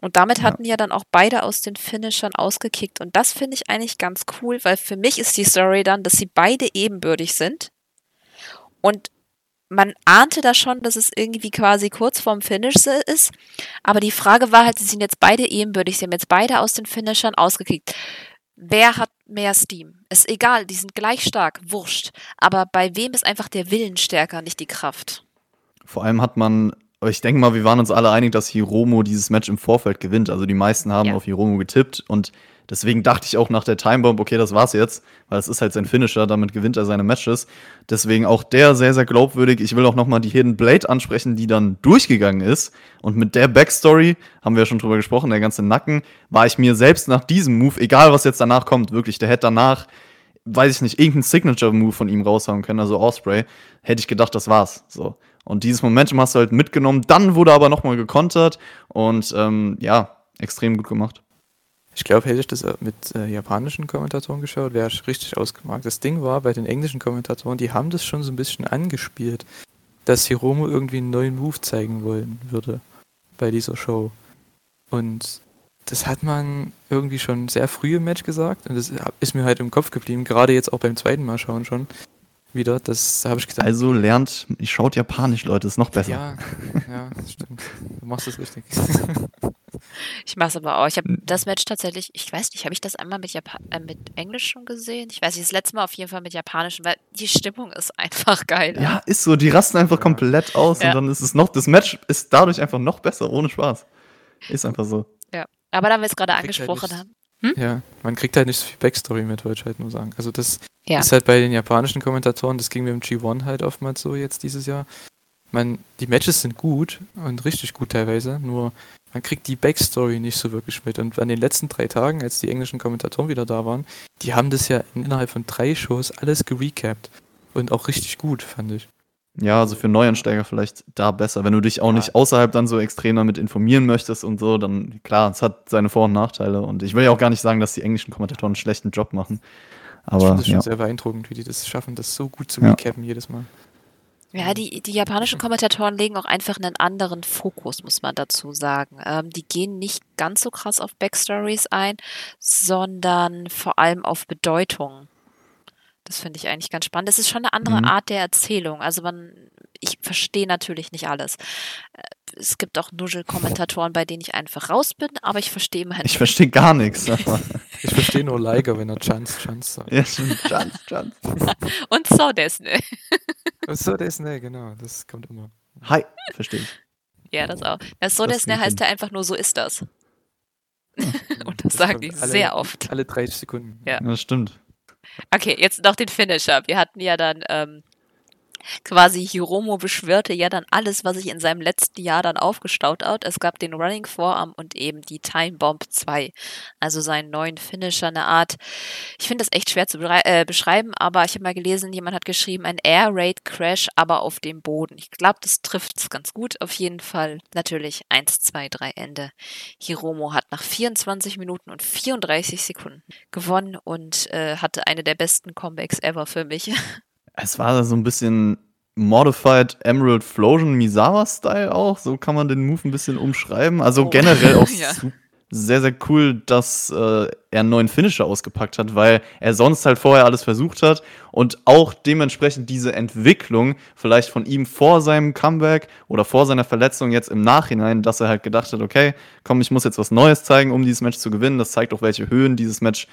Und damit hatten ja. ja dann auch beide aus den Finishern ausgekickt. Und das finde ich eigentlich ganz cool, weil für mich ist die Story dann, dass sie beide ebenbürtig sind. Und man ahnte da schon, dass es irgendwie quasi kurz vorm Finish ist. Aber die Frage war halt, sie sind jetzt beide ebenbürtig, sie haben jetzt beide aus den Finishern ausgekickt. Wer hat mehr Steam? Ist egal, die sind gleich stark, wurscht. Aber bei wem ist einfach der Willen stärker, nicht die Kraft? Vor allem hat man aber ich denke mal, wir waren uns alle einig, dass Hiromo dieses Match im Vorfeld gewinnt. Also die meisten haben ja. auf Hiromo getippt und deswegen dachte ich auch nach der Timebomb, okay, das war's jetzt, weil es ist halt sein Finisher, damit gewinnt er seine Matches. Deswegen auch der sehr, sehr glaubwürdig. Ich will auch nochmal die Hidden Blade ansprechen, die dann durchgegangen ist. Und mit der Backstory, haben wir ja schon drüber gesprochen, der ganze Nacken, war ich mir selbst nach diesem Move, egal was jetzt danach kommt, wirklich, der hätte danach weiß ich nicht, irgendeinen Signature-Move von ihm raushauen können, also Osprey, hätte ich gedacht, das war's. So. Und dieses Momentum hast du halt mitgenommen. Dann wurde aber nochmal gekontert und ähm, ja, extrem gut gemacht. Ich glaube, hätte ich das äh, mit äh, japanischen Kommentatoren geschaut, wäre ich richtig ausgemacht. Das Ding war, bei den englischen Kommentatoren, die haben das schon so ein bisschen angespielt, dass Hiromo irgendwie einen neuen Move zeigen wollen würde bei dieser Show. Und das hat man irgendwie schon sehr früh im Match gesagt und das ist mir halt im Kopf geblieben, gerade jetzt auch beim zweiten Mal schauen schon wieder. Das habe ich gedacht. Also lernt, schaut Japanisch, Leute, ist noch besser. Ja, ja, stimmt. Du machst es richtig. Ich mache es aber auch. Ich habe das Match tatsächlich, ich weiß nicht, habe ich das einmal mit, äh, mit Englisch schon gesehen? Ich weiß nicht, das letzte Mal auf jeden Fall mit Japanisch, weil die Stimmung ist einfach geil. Ja, ist so, die rasten einfach Ja. komplett aus Ja. und dann ist es noch, das Match ist dadurch einfach noch besser, ohne Spaß. Ist einfach so. Aber da wir es gerade halt angesprochen nicht- haben. Ja, man kriegt halt nicht so viel Backstory mit, wollte ich halt nur sagen. Also das Ja. ist halt bei den japanischen Kommentatoren, das ging mir im G1 halt oftmals so jetzt dieses Jahr. Man, die Matches sind gut und richtig gut teilweise, nur man kriegt die Backstory nicht so wirklich mit. Und an den letzten drei Tagen, als die englischen Kommentatoren wieder da waren, die haben das ja innerhalb von drei Shows alles gerecapt. Und auch richtig gut, fand ich. Ja, also für Neuansteiger vielleicht da besser. Wenn du dich auch Ja. nicht außerhalb dann so extrem damit informieren möchtest und so, dann klar, es hat seine Vor- und Nachteile. Und ich will ja auch gar nicht sagen, dass die englischen Kommentatoren einen schlechten Job machen. ich Aber finde es schon ja. sehr beeindruckend, wie die das schaffen, das so gut zu Ja. recappen jedes Mal. Ja, die, die japanischen Kommentatoren legen auch einfach einen anderen Fokus, muss man dazu sagen. Ähm, die gehen nicht ganz so krass auf Backstories ein, sondern vor allem auf Bedeutung. Das finde ich eigentlich ganz spannend. Das ist schon eine andere Mhm. Art der Erzählung. Also man, ich verstehe natürlich nicht alles. Äh, Es gibt auch Nuschel-Kommentatoren, bei denen ich einfach raus bin, aber ich verstehe immerhin. Ich verstehe gar nichts. aber- Ich verstehe nur Liger, wenn er Chance, Chance sagt. ja, stimmt. Chance, Chance. Und so das, ne? So, ne, genau, das kommt immer. Hi, verstehe ich. Ja, das auch. Das so Das das, ne geht heißt ja einfach nur so ist das. Und das sagen die kommt alle- sehr oft. Alle 30 Sekunden. Ja. Ja, das stimmt. Okay, jetzt noch den Finisher. Wir hatten ja dann ähm, quasi Hiromo beschwörte ja dann alles, was sich in seinem letzten Jahr dann aufgestaut hat. Es gab den Running Forearm und eben die Time Bomb 2. Also seinen neuen Finisher, eine Art. Ich finde das echt schwer zu äh, beschreiben, aber ich habe mal gelesen, jemand hat geschrieben, ein Air Raid Crash, aber auf dem Boden. Ich glaube, das trifft es ganz gut. Auf jeden Fall natürlich 1, 2, 3 Ende. Hiromo hat nach 24 Minuten und 34 Sekunden gewonnen und äh, hatte eine der besten Comebacks ever für mich. Es war so ein bisschen Modified Emerald Flosion Misawa-Style auch. So kann man den Move ein bisschen umschreiben. Also Oh. generell auch Ja. sehr, sehr cool, dass äh, er einen neuen Finisher ausgepackt hat, weil er sonst halt vorher alles versucht hat und auch dementsprechend diese Entwicklung vielleicht von ihm vor seinem Comeback oder vor seiner Verletzung jetzt im Nachhinein, dass er halt gedacht hat, okay, komm, ich muss jetzt was Neues zeigen, um dieses Match zu gewinnen. Das zeigt auch, welche Höhen dieses Match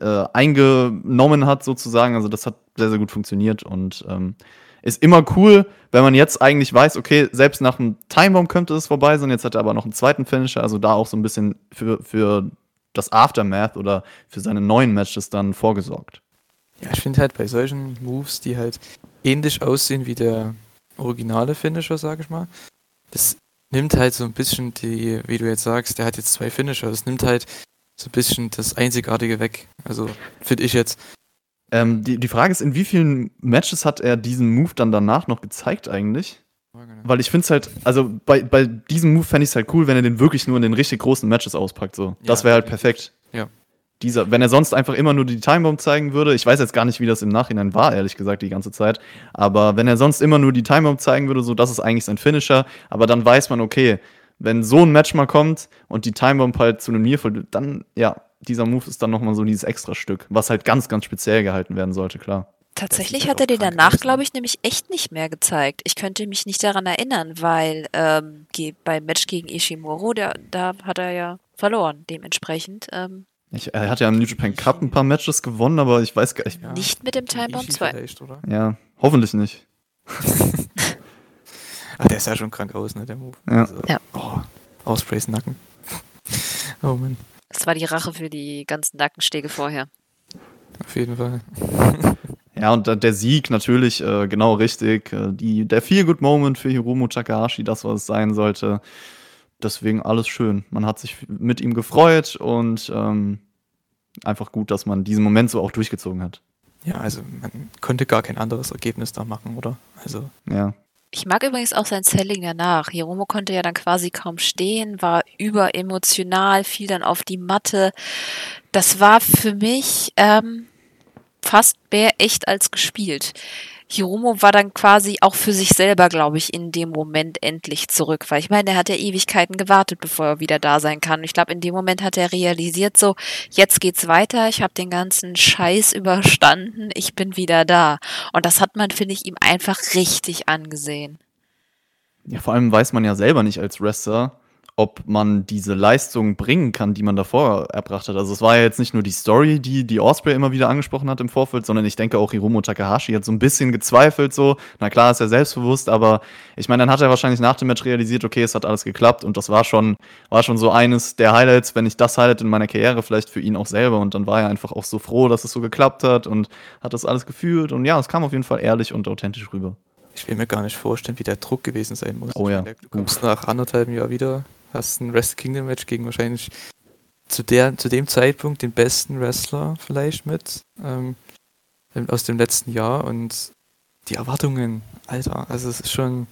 äh, eingenommen hat, sozusagen. Also das hat sehr, sehr gut funktioniert und ähm, ist immer cool, wenn man jetzt eigentlich weiß, okay, selbst nach einem Timebomb könnte es vorbei sein. Jetzt hat er aber noch einen zweiten Finisher, also da auch so ein bisschen für, für das Aftermath oder für seine neuen Matches dann vorgesorgt. Ja, ich finde halt bei solchen Moves, die halt ähnlich aussehen wie der originale Finisher, sag ich mal, das nimmt halt so ein bisschen die, wie du jetzt sagst, der hat jetzt zwei Finisher, das nimmt halt so ein bisschen das Einzigartige weg. Also finde ich jetzt. Ähm, die, die Frage ist, in wie vielen Matches hat er diesen Move dann danach noch gezeigt eigentlich? Weil ich finde es halt, also bei, bei diesem Move fände ich es halt cool, wenn er den wirklich nur in den richtig großen Matches auspackt. So. Das Ja, wäre halt perfekt. Ja. Dieser, wenn er sonst einfach immer nur die Timebomb zeigen würde, ich weiß jetzt gar nicht, wie das im Nachhinein war, ehrlich gesagt, die ganze Zeit. Aber wenn er sonst immer nur die Timebomb zeigen würde, so das ist eigentlich sein Finisher, aber dann weiß man, okay, wenn so ein Match mal kommt und die Timebomb halt zu einem Nearfall, dann, ja, dieser Move ist dann nochmal so dieses extra Stück, was halt ganz, ganz speziell gehalten werden sollte, klar. Tatsächlich hat halt er auch den danach, glaube ich, nämlich echt nicht mehr gezeigt. Ich könnte mich nicht daran erinnern, weil ähm, beim Match gegen Ishimuro, der, da hat er ja verloren. Dementsprechend ähm, Ich, er hat ja im New Japan Cup ein paar Matches gewonnen, aber ich weiß gar nicht. Ja, nicht mit dem Time Bomb Ishii 2. vielleicht, oder? Ja, hoffentlich nicht. Ach, der sah schon krank aus, ne, der Move. Ja. Also, Ja. Oh, Ospreys Nacken. oh Mann, Das war die Rache für die ganzen Nackenstege vorher. auf jeden Fall. Ja, und der Sieg natürlich äh, genau richtig. Äh, die, der Feel-Good-Moment für Hiromu Takahashi, das, was es sein sollte. Deswegen alles schön. Man hat sich mit ihm gefreut und ähm, einfach gut, dass man diesen Moment so auch durchgezogen hat. Ja, also man konnte gar kein anderes Ergebnis da machen, oder? Also, Ja. Ich mag übrigens auch sein Selling danach. Hiromo konnte ja dann quasi kaum stehen, war überemotional, fiel dann auf die Matte. Das war für mich ähm, fast mehr echt als gespielt. Hiromo war dann quasi auch für sich selber, glaube ich, in dem Moment endlich zurück, weil ich meine, er hat ja Ewigkeiten gewartet, bevor er wieder da sein kann. Ich glaube, in dem Moment hat er realisiert, so, jetzt geht's weiter, ich habe den ganzen Scheiß überstanden, ich bin wieder da. Und das hat man, finde ich, ihm einfach richtig angesehen. Ja, vor allem weiß man ja selber nicht als Wrestler, ob man diese Leistung bringen kann, die man davor erbracht hat. Also es war ja jetzt nicht nur die Story, die die Osprey immer wieder angesprochen hat im Vorfeld, sondern ich denke auch Hiromo Takahashi hat so ein bisschen gezweifelt so. Na klar, ist er selbstbewusst, aber ich meine, dann hat er wahrscheinlich nach dem Match realisiert, okay, es hat alles geklappt und das war schon war schon so eines der Highlights, wenn nicht das Highlight in meiner Karriere, vielleicht für ihn auch selber und dann war er einfach auch so froh, dass es so geklappt hat und hat das alles gefühlt und ja, es kam auf jeden Fall ehrlich und authentisch rüber. Ich will mir gar nicht vorstellen, wie der Druck gewesen sein muss. Oh ja. Du kommst nach anderthalb Jahr wieder hast ein Wrestle Kingdom Match gegen wahrscheinlich zu, der, zu dem Zeitpunkt den besten Wrestler vielleicht mit ähm, aus dem letzten Jahr und die Erwartungen, Alter, also es ist schon,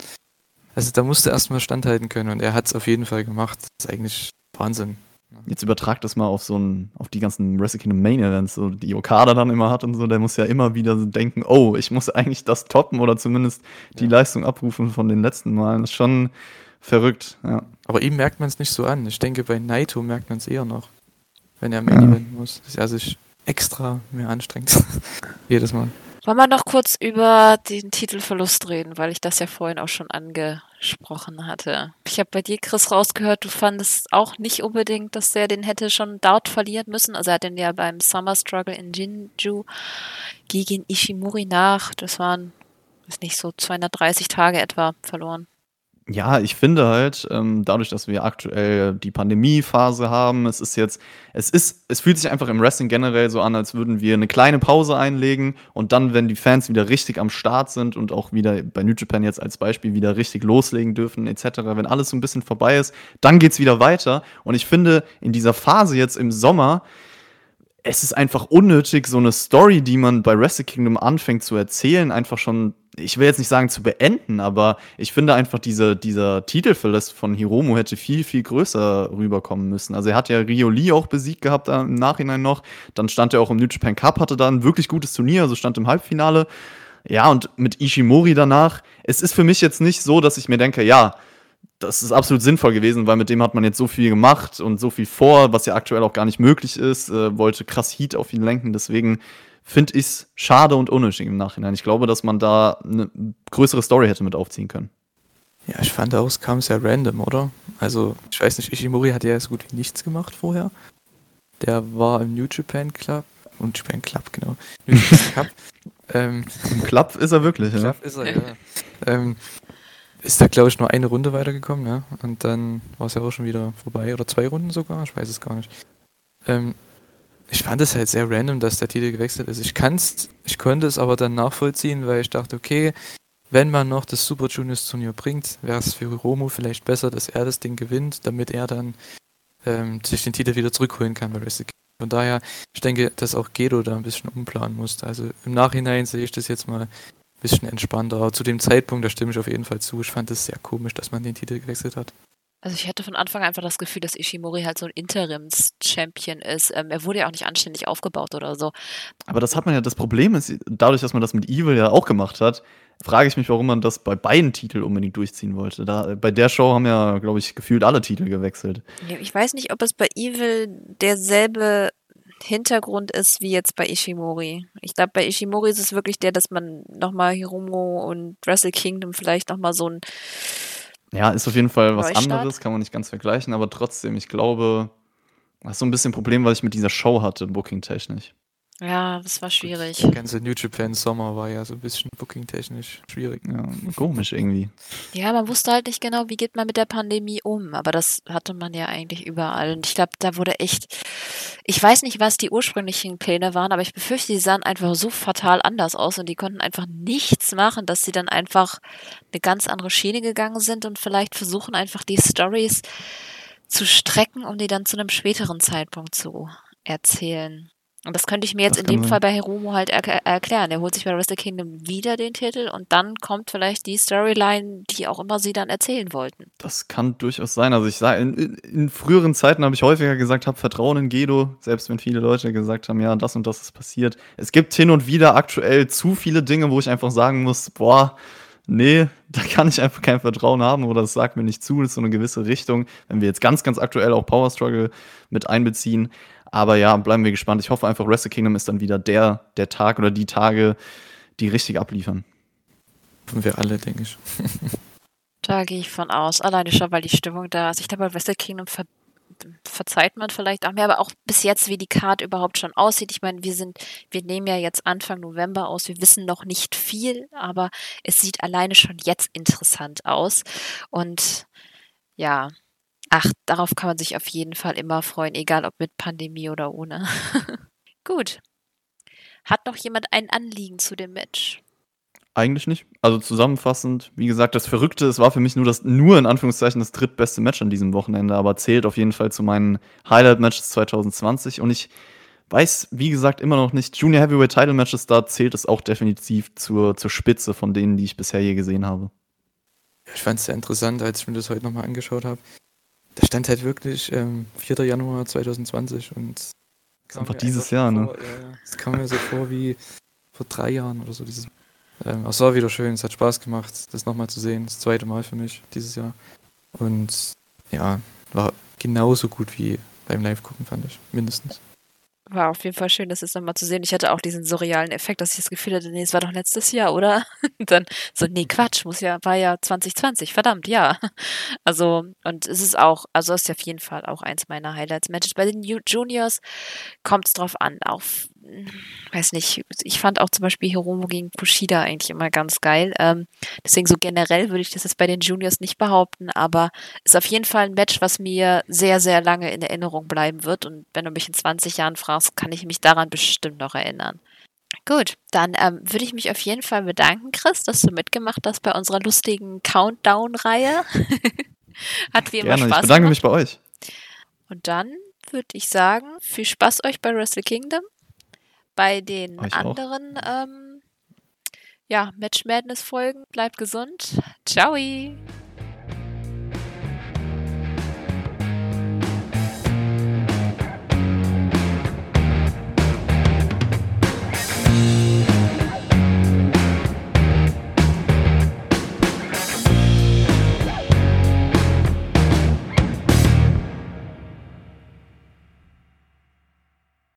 also da musste erstmal standhalten können und er hat es auf jeden Fall gemacht. Das ist eigentlich Wahnsinn. Jetzt übertrag das mal auf so ein, auf die ganzen Wrestle Kingdom Main Events, so die Okada dann immer hat und so, der muss ja immer wieder so denken, oh, ich muss eigentlich das toppen oder zumindest die ja. Leistung abrufen von den letzten Malen. Das ist schon, Verrückt, ja. Aber ihm merkt man es nicht so an. Ich denke, bei Naito merkt man es eher noch, wenn er Main Event muss. Dass er sich extra mehr anstrengt. Jedes Mal. Wollen wir noch kurz über den Titelverlust reden, weil ich das ja vorhin auch schon angesprochen hatte. Ich habe bei dir, Chris, rausgehört, du fandest auch nicht unbedingt, dass der den hätte schon dort verlieren müssen. Also er hat den ja beim Summer Struggle in Jinju gegen Ishimori nach, das waren, ist nicht so 230 Tage etwa verloren. Ja, ich finde halt, ähm, dadurch, dass wir aktuell die Pandemiephase haben, es ist jetzt, es ist, es fühlt sich einfach im Wrestling generell so an, als würden wir eine kleine Pause einlegen und dann, wenn die Fans wieder richtig am Start sind und auch wieder bei New Japan jetzt als Beispiel wieder richtig loslegen dürfen, etc., wenn alles so ein bisschen vorbei ist, dann geht's wieder weiter. Und ich finde, in dieser Phase jetzt im Sommer, es ist einfach unnötig, so eine Story, die man bei Wrestle Kingdom anfängt zu erzählen, einfach schon ich will jetzt nicht sagen zu beenden, aber ich finde einfach, diese, dieser Titelverlust von Hiromu hätte viel, viel größer rüberkommen müssen. Also er hat ja Rio Lee auch besiegt gehabt im Nachhinein noch. Dann stand er auch im New Japan Cup, hatte da ein wirklich gutes Turnier, also stand im Halbfinale. Ja, und mit Ishimori danach, es ist für mich jetzt nicht so, dass ich mir denke, ja, das ist absolut sinnvoll gewesen, weil mit dem hat man jetzt so viel gemacht und so viel vor, was ja aktuell auch gar nicht möglich ist, äh, wollte krass Heat auf ihn lenken. Deswegen finde ich es schade und unnötig im Nachhinein. Ich glaube, dass man da eine größere Story hätte mit aufziehen können. Ja, ich fand auch, es kam sehr random, oder? Also, ich weiß nicht, Ishimori hat ja so gut wie nichts gemacht vorher. Der war im New Japan Club. Und Japan Club, genau. New Japan Cup. ähm, Im Club ist er wirklich, ja. Club ist er, ja. ähm, ist da, glaube ich, nur eine Runde weitergekommen, ja. Und dann war es ja auch schon wieder vorbei. Oder zwei Runden sogar, ich weiß es gar nicht. Ähm, ich fand es halt sehr random, dass der Titel gewechselt ist. Ich kann's, ich konnte es aber dann nachvollziehen, weil ich dachte, okay, wenn man noch das Super Juniors Turnier bringt, wäre es für Romo vielleicht besser, dass er das Ding gewinnt, damit er dann ähm, sich den Titel wieder zurückholen kann bei Wrestle Von daher, ich denke, dass auch Gedo da ein bisschen umplanen musste. Also im Nachhinein sehe ich das jetzt mal ein bisschen entspannter. Aber zu dem Zeitpunkt, da stimme ich auf jeden Fall zu. Ich fand es sehr komisch, dass man den Titel gewechselt hat. Also ich hatte von Anfang an einfach das Gefühl, dass Ishimori halt so ein Interims-Champion ist. Ähm, er wurde ja auch nicht anständig aufgebaut oder so. Aber das hat man ja, das Problem ist, dadurch, dass man das mit Evil ja auch gemacht hat, frage ich mich, warum man das bei beiden Titeln unbedingt durchziehen wollte. Da, bei der Show haben ja, glaube ich, gefühlt alle Titel gewechselt. Ich weiß nicht, ob es bei Evil derselbe Hintergrund ist wie jetzt bei Ishimori. Ich glaube, bei Ishimori ist es wirklich der, dass man nochmal Hiromo und Wrestle Kingdom vielleicht nochmal so ein ja, ist auf jeden Fall was Neustart. anderes, kann man nicht ganz vergleichen, aber trotzdem, ich glaube, das ist so ein bisschen ein Problem, was ich mit dieser Show hatte, booking-technisch. Ja, das war schwierig. Der ganze New Japan Sommer war ja so ein bisschen booking-technisch schwierig. Ja, komisch irgendwie. Ja, man wusste halt nicht genau, wie geht man mit der Pandemie um. Aber das hatte man ja eigentlich überall. Und ich glaube, da wurde echt. Ich weiß nicht, was die ursprünglichen Pläne waren, aber ich befürchte, die sahen einfach so fatal anders aus und die konnten einfach nichts machen, dass sie dann einfach eine ganz andere Schiene gegangen sind und vielleicht versuchen einfach die Stories zu strecken, um die dann zu einem späteren Zeitpunkt zu erzählen. Und das könnte ich mir jetzt Das in dem sein. Fall bei Hiromo halt er erklären. Er holt sich bei Wrestle Kingdom wieder den Titel und dann kommt vielleicht die Storyline, die auch immer sie dann erzählen wollten. Das kann durchaus sein. Also ich sage, in, in, in früheren Zeiten habe ich häufiger gesagt, habe Vertrauen in Gedo, selbst wenn viele Leute gesagt haben, ja, das und das ist passiert. Es gibt hin und wieder aktuell zu viele Dinge, wo ich einfach sagen muss, boah, nee, da kann ich einfach kein Vertrauen haben oder das sagt mir nicht zu, das ist so eine gewisse Richtung. Wenn wir jetzt ganz, ganz aktuell auch Power Struggle mit einbeziehen. Aber ja, bleiben wir gespannt. Ich hoffe einfach, Wrestle Kingdom ist dann wieder der, der Tag oder die Tage, die richtig abliefern. Hoffen wir alle, denke ich. Da gehe ich von aus. Alleine schon, weil die Stimmung da ist. Ich glaube, bei Wrestle Kingdom ver verzeiht man vielleicht auch mehr, aber auch bis jetzt, wie die Card überhaupt schon aussieht. Ich meine, wir sind, wir nehmen ja jetzt Anfang November aus, wir wissen noch nicht viel, aber es sieht alleine schon jetzt interessant aus. Und ja, ach, darauf kann man sich auf jeden Fall immer freuen, egal ob mit Pandemie oder ohne. Gut. Hat noch jemand ein Anliegen zu dem Match? Eigentlich nicht. Also zusammenfassend, wie gesagt, das Verrückte, es war für mich nur das, nur in Anführungszeichen das drittbeste Match an diesem Wochenende, aber zählt auf jeden Fall zu meinen Highlight-Matches 2020 und ich weiß, wie gesagt, immer noch nicht, Junior Heavyweight Title Matches, da zählt es auch definitiv zur, zur Spitze von denen, die ich bisher je gesehen habe. Ich fand es sehr interessant, als ich mir das heute nochmal angeschaut habe. Stand halt wirklich ähm, 4. Januar 2020 und Das ist kam einfach dieses Jahr, ne? vor, ja, ja. Es kam mir so vor wie vor drei Jahren oder so. Dieses, ähm, es war wieder schön, es hat Spaß gemacht, das nochmal zu sehen. Das zweite Mal für mich dieses Jahr. Und ja, war genauso gut wie beim Live-Gucken, fand ich. Mindestens. War auf jeden Fall schön, das jetzt nochmal zu sehen. Ich hatte auch diesen surrealen Effekt, dass ich das Gefühl hatte, nee, es war doch letztes Jahr, oder? Und dann so, nee, Quatsch, muss ja, war ja 2020, verdammt, ja. Also, und es ist auch, also ist ja auf jeden Fall auch eins meiner Highlights-Matches. Bei den Ju- Juniors kommt es drauf an, auf, weiß nicht, ich fand auch zum Beispiel Hiromo gegen Kushida eigentlich immer ganz geil. Ähm, deswegen so generell würde ich das jetzt bei den Juniors nicht behaupten, aber ist auf jeden Fall ein Match, was mir sehr, sehr lange in Erinnerung bleiben wird. Und wenn du mich in 20 Jahren fragst, kann ich mich daran bestimmt noch erinnern. Gut, dann ähm, würde ich mich auf jeden Fall bedanken, Chris, dass du mitgemacht hast bei unserer lustigen Countdown-Reihe. Hat wie immer Gerne, ich Spaß bedanke gemacht. mich bei euch. Und dann würde ich sagen, viel Spaß euch bei Wrestle Kingdom. Bei den Euch anderen ähm, ja, Match Madness Folgen. Bleibt gesund. Ciao.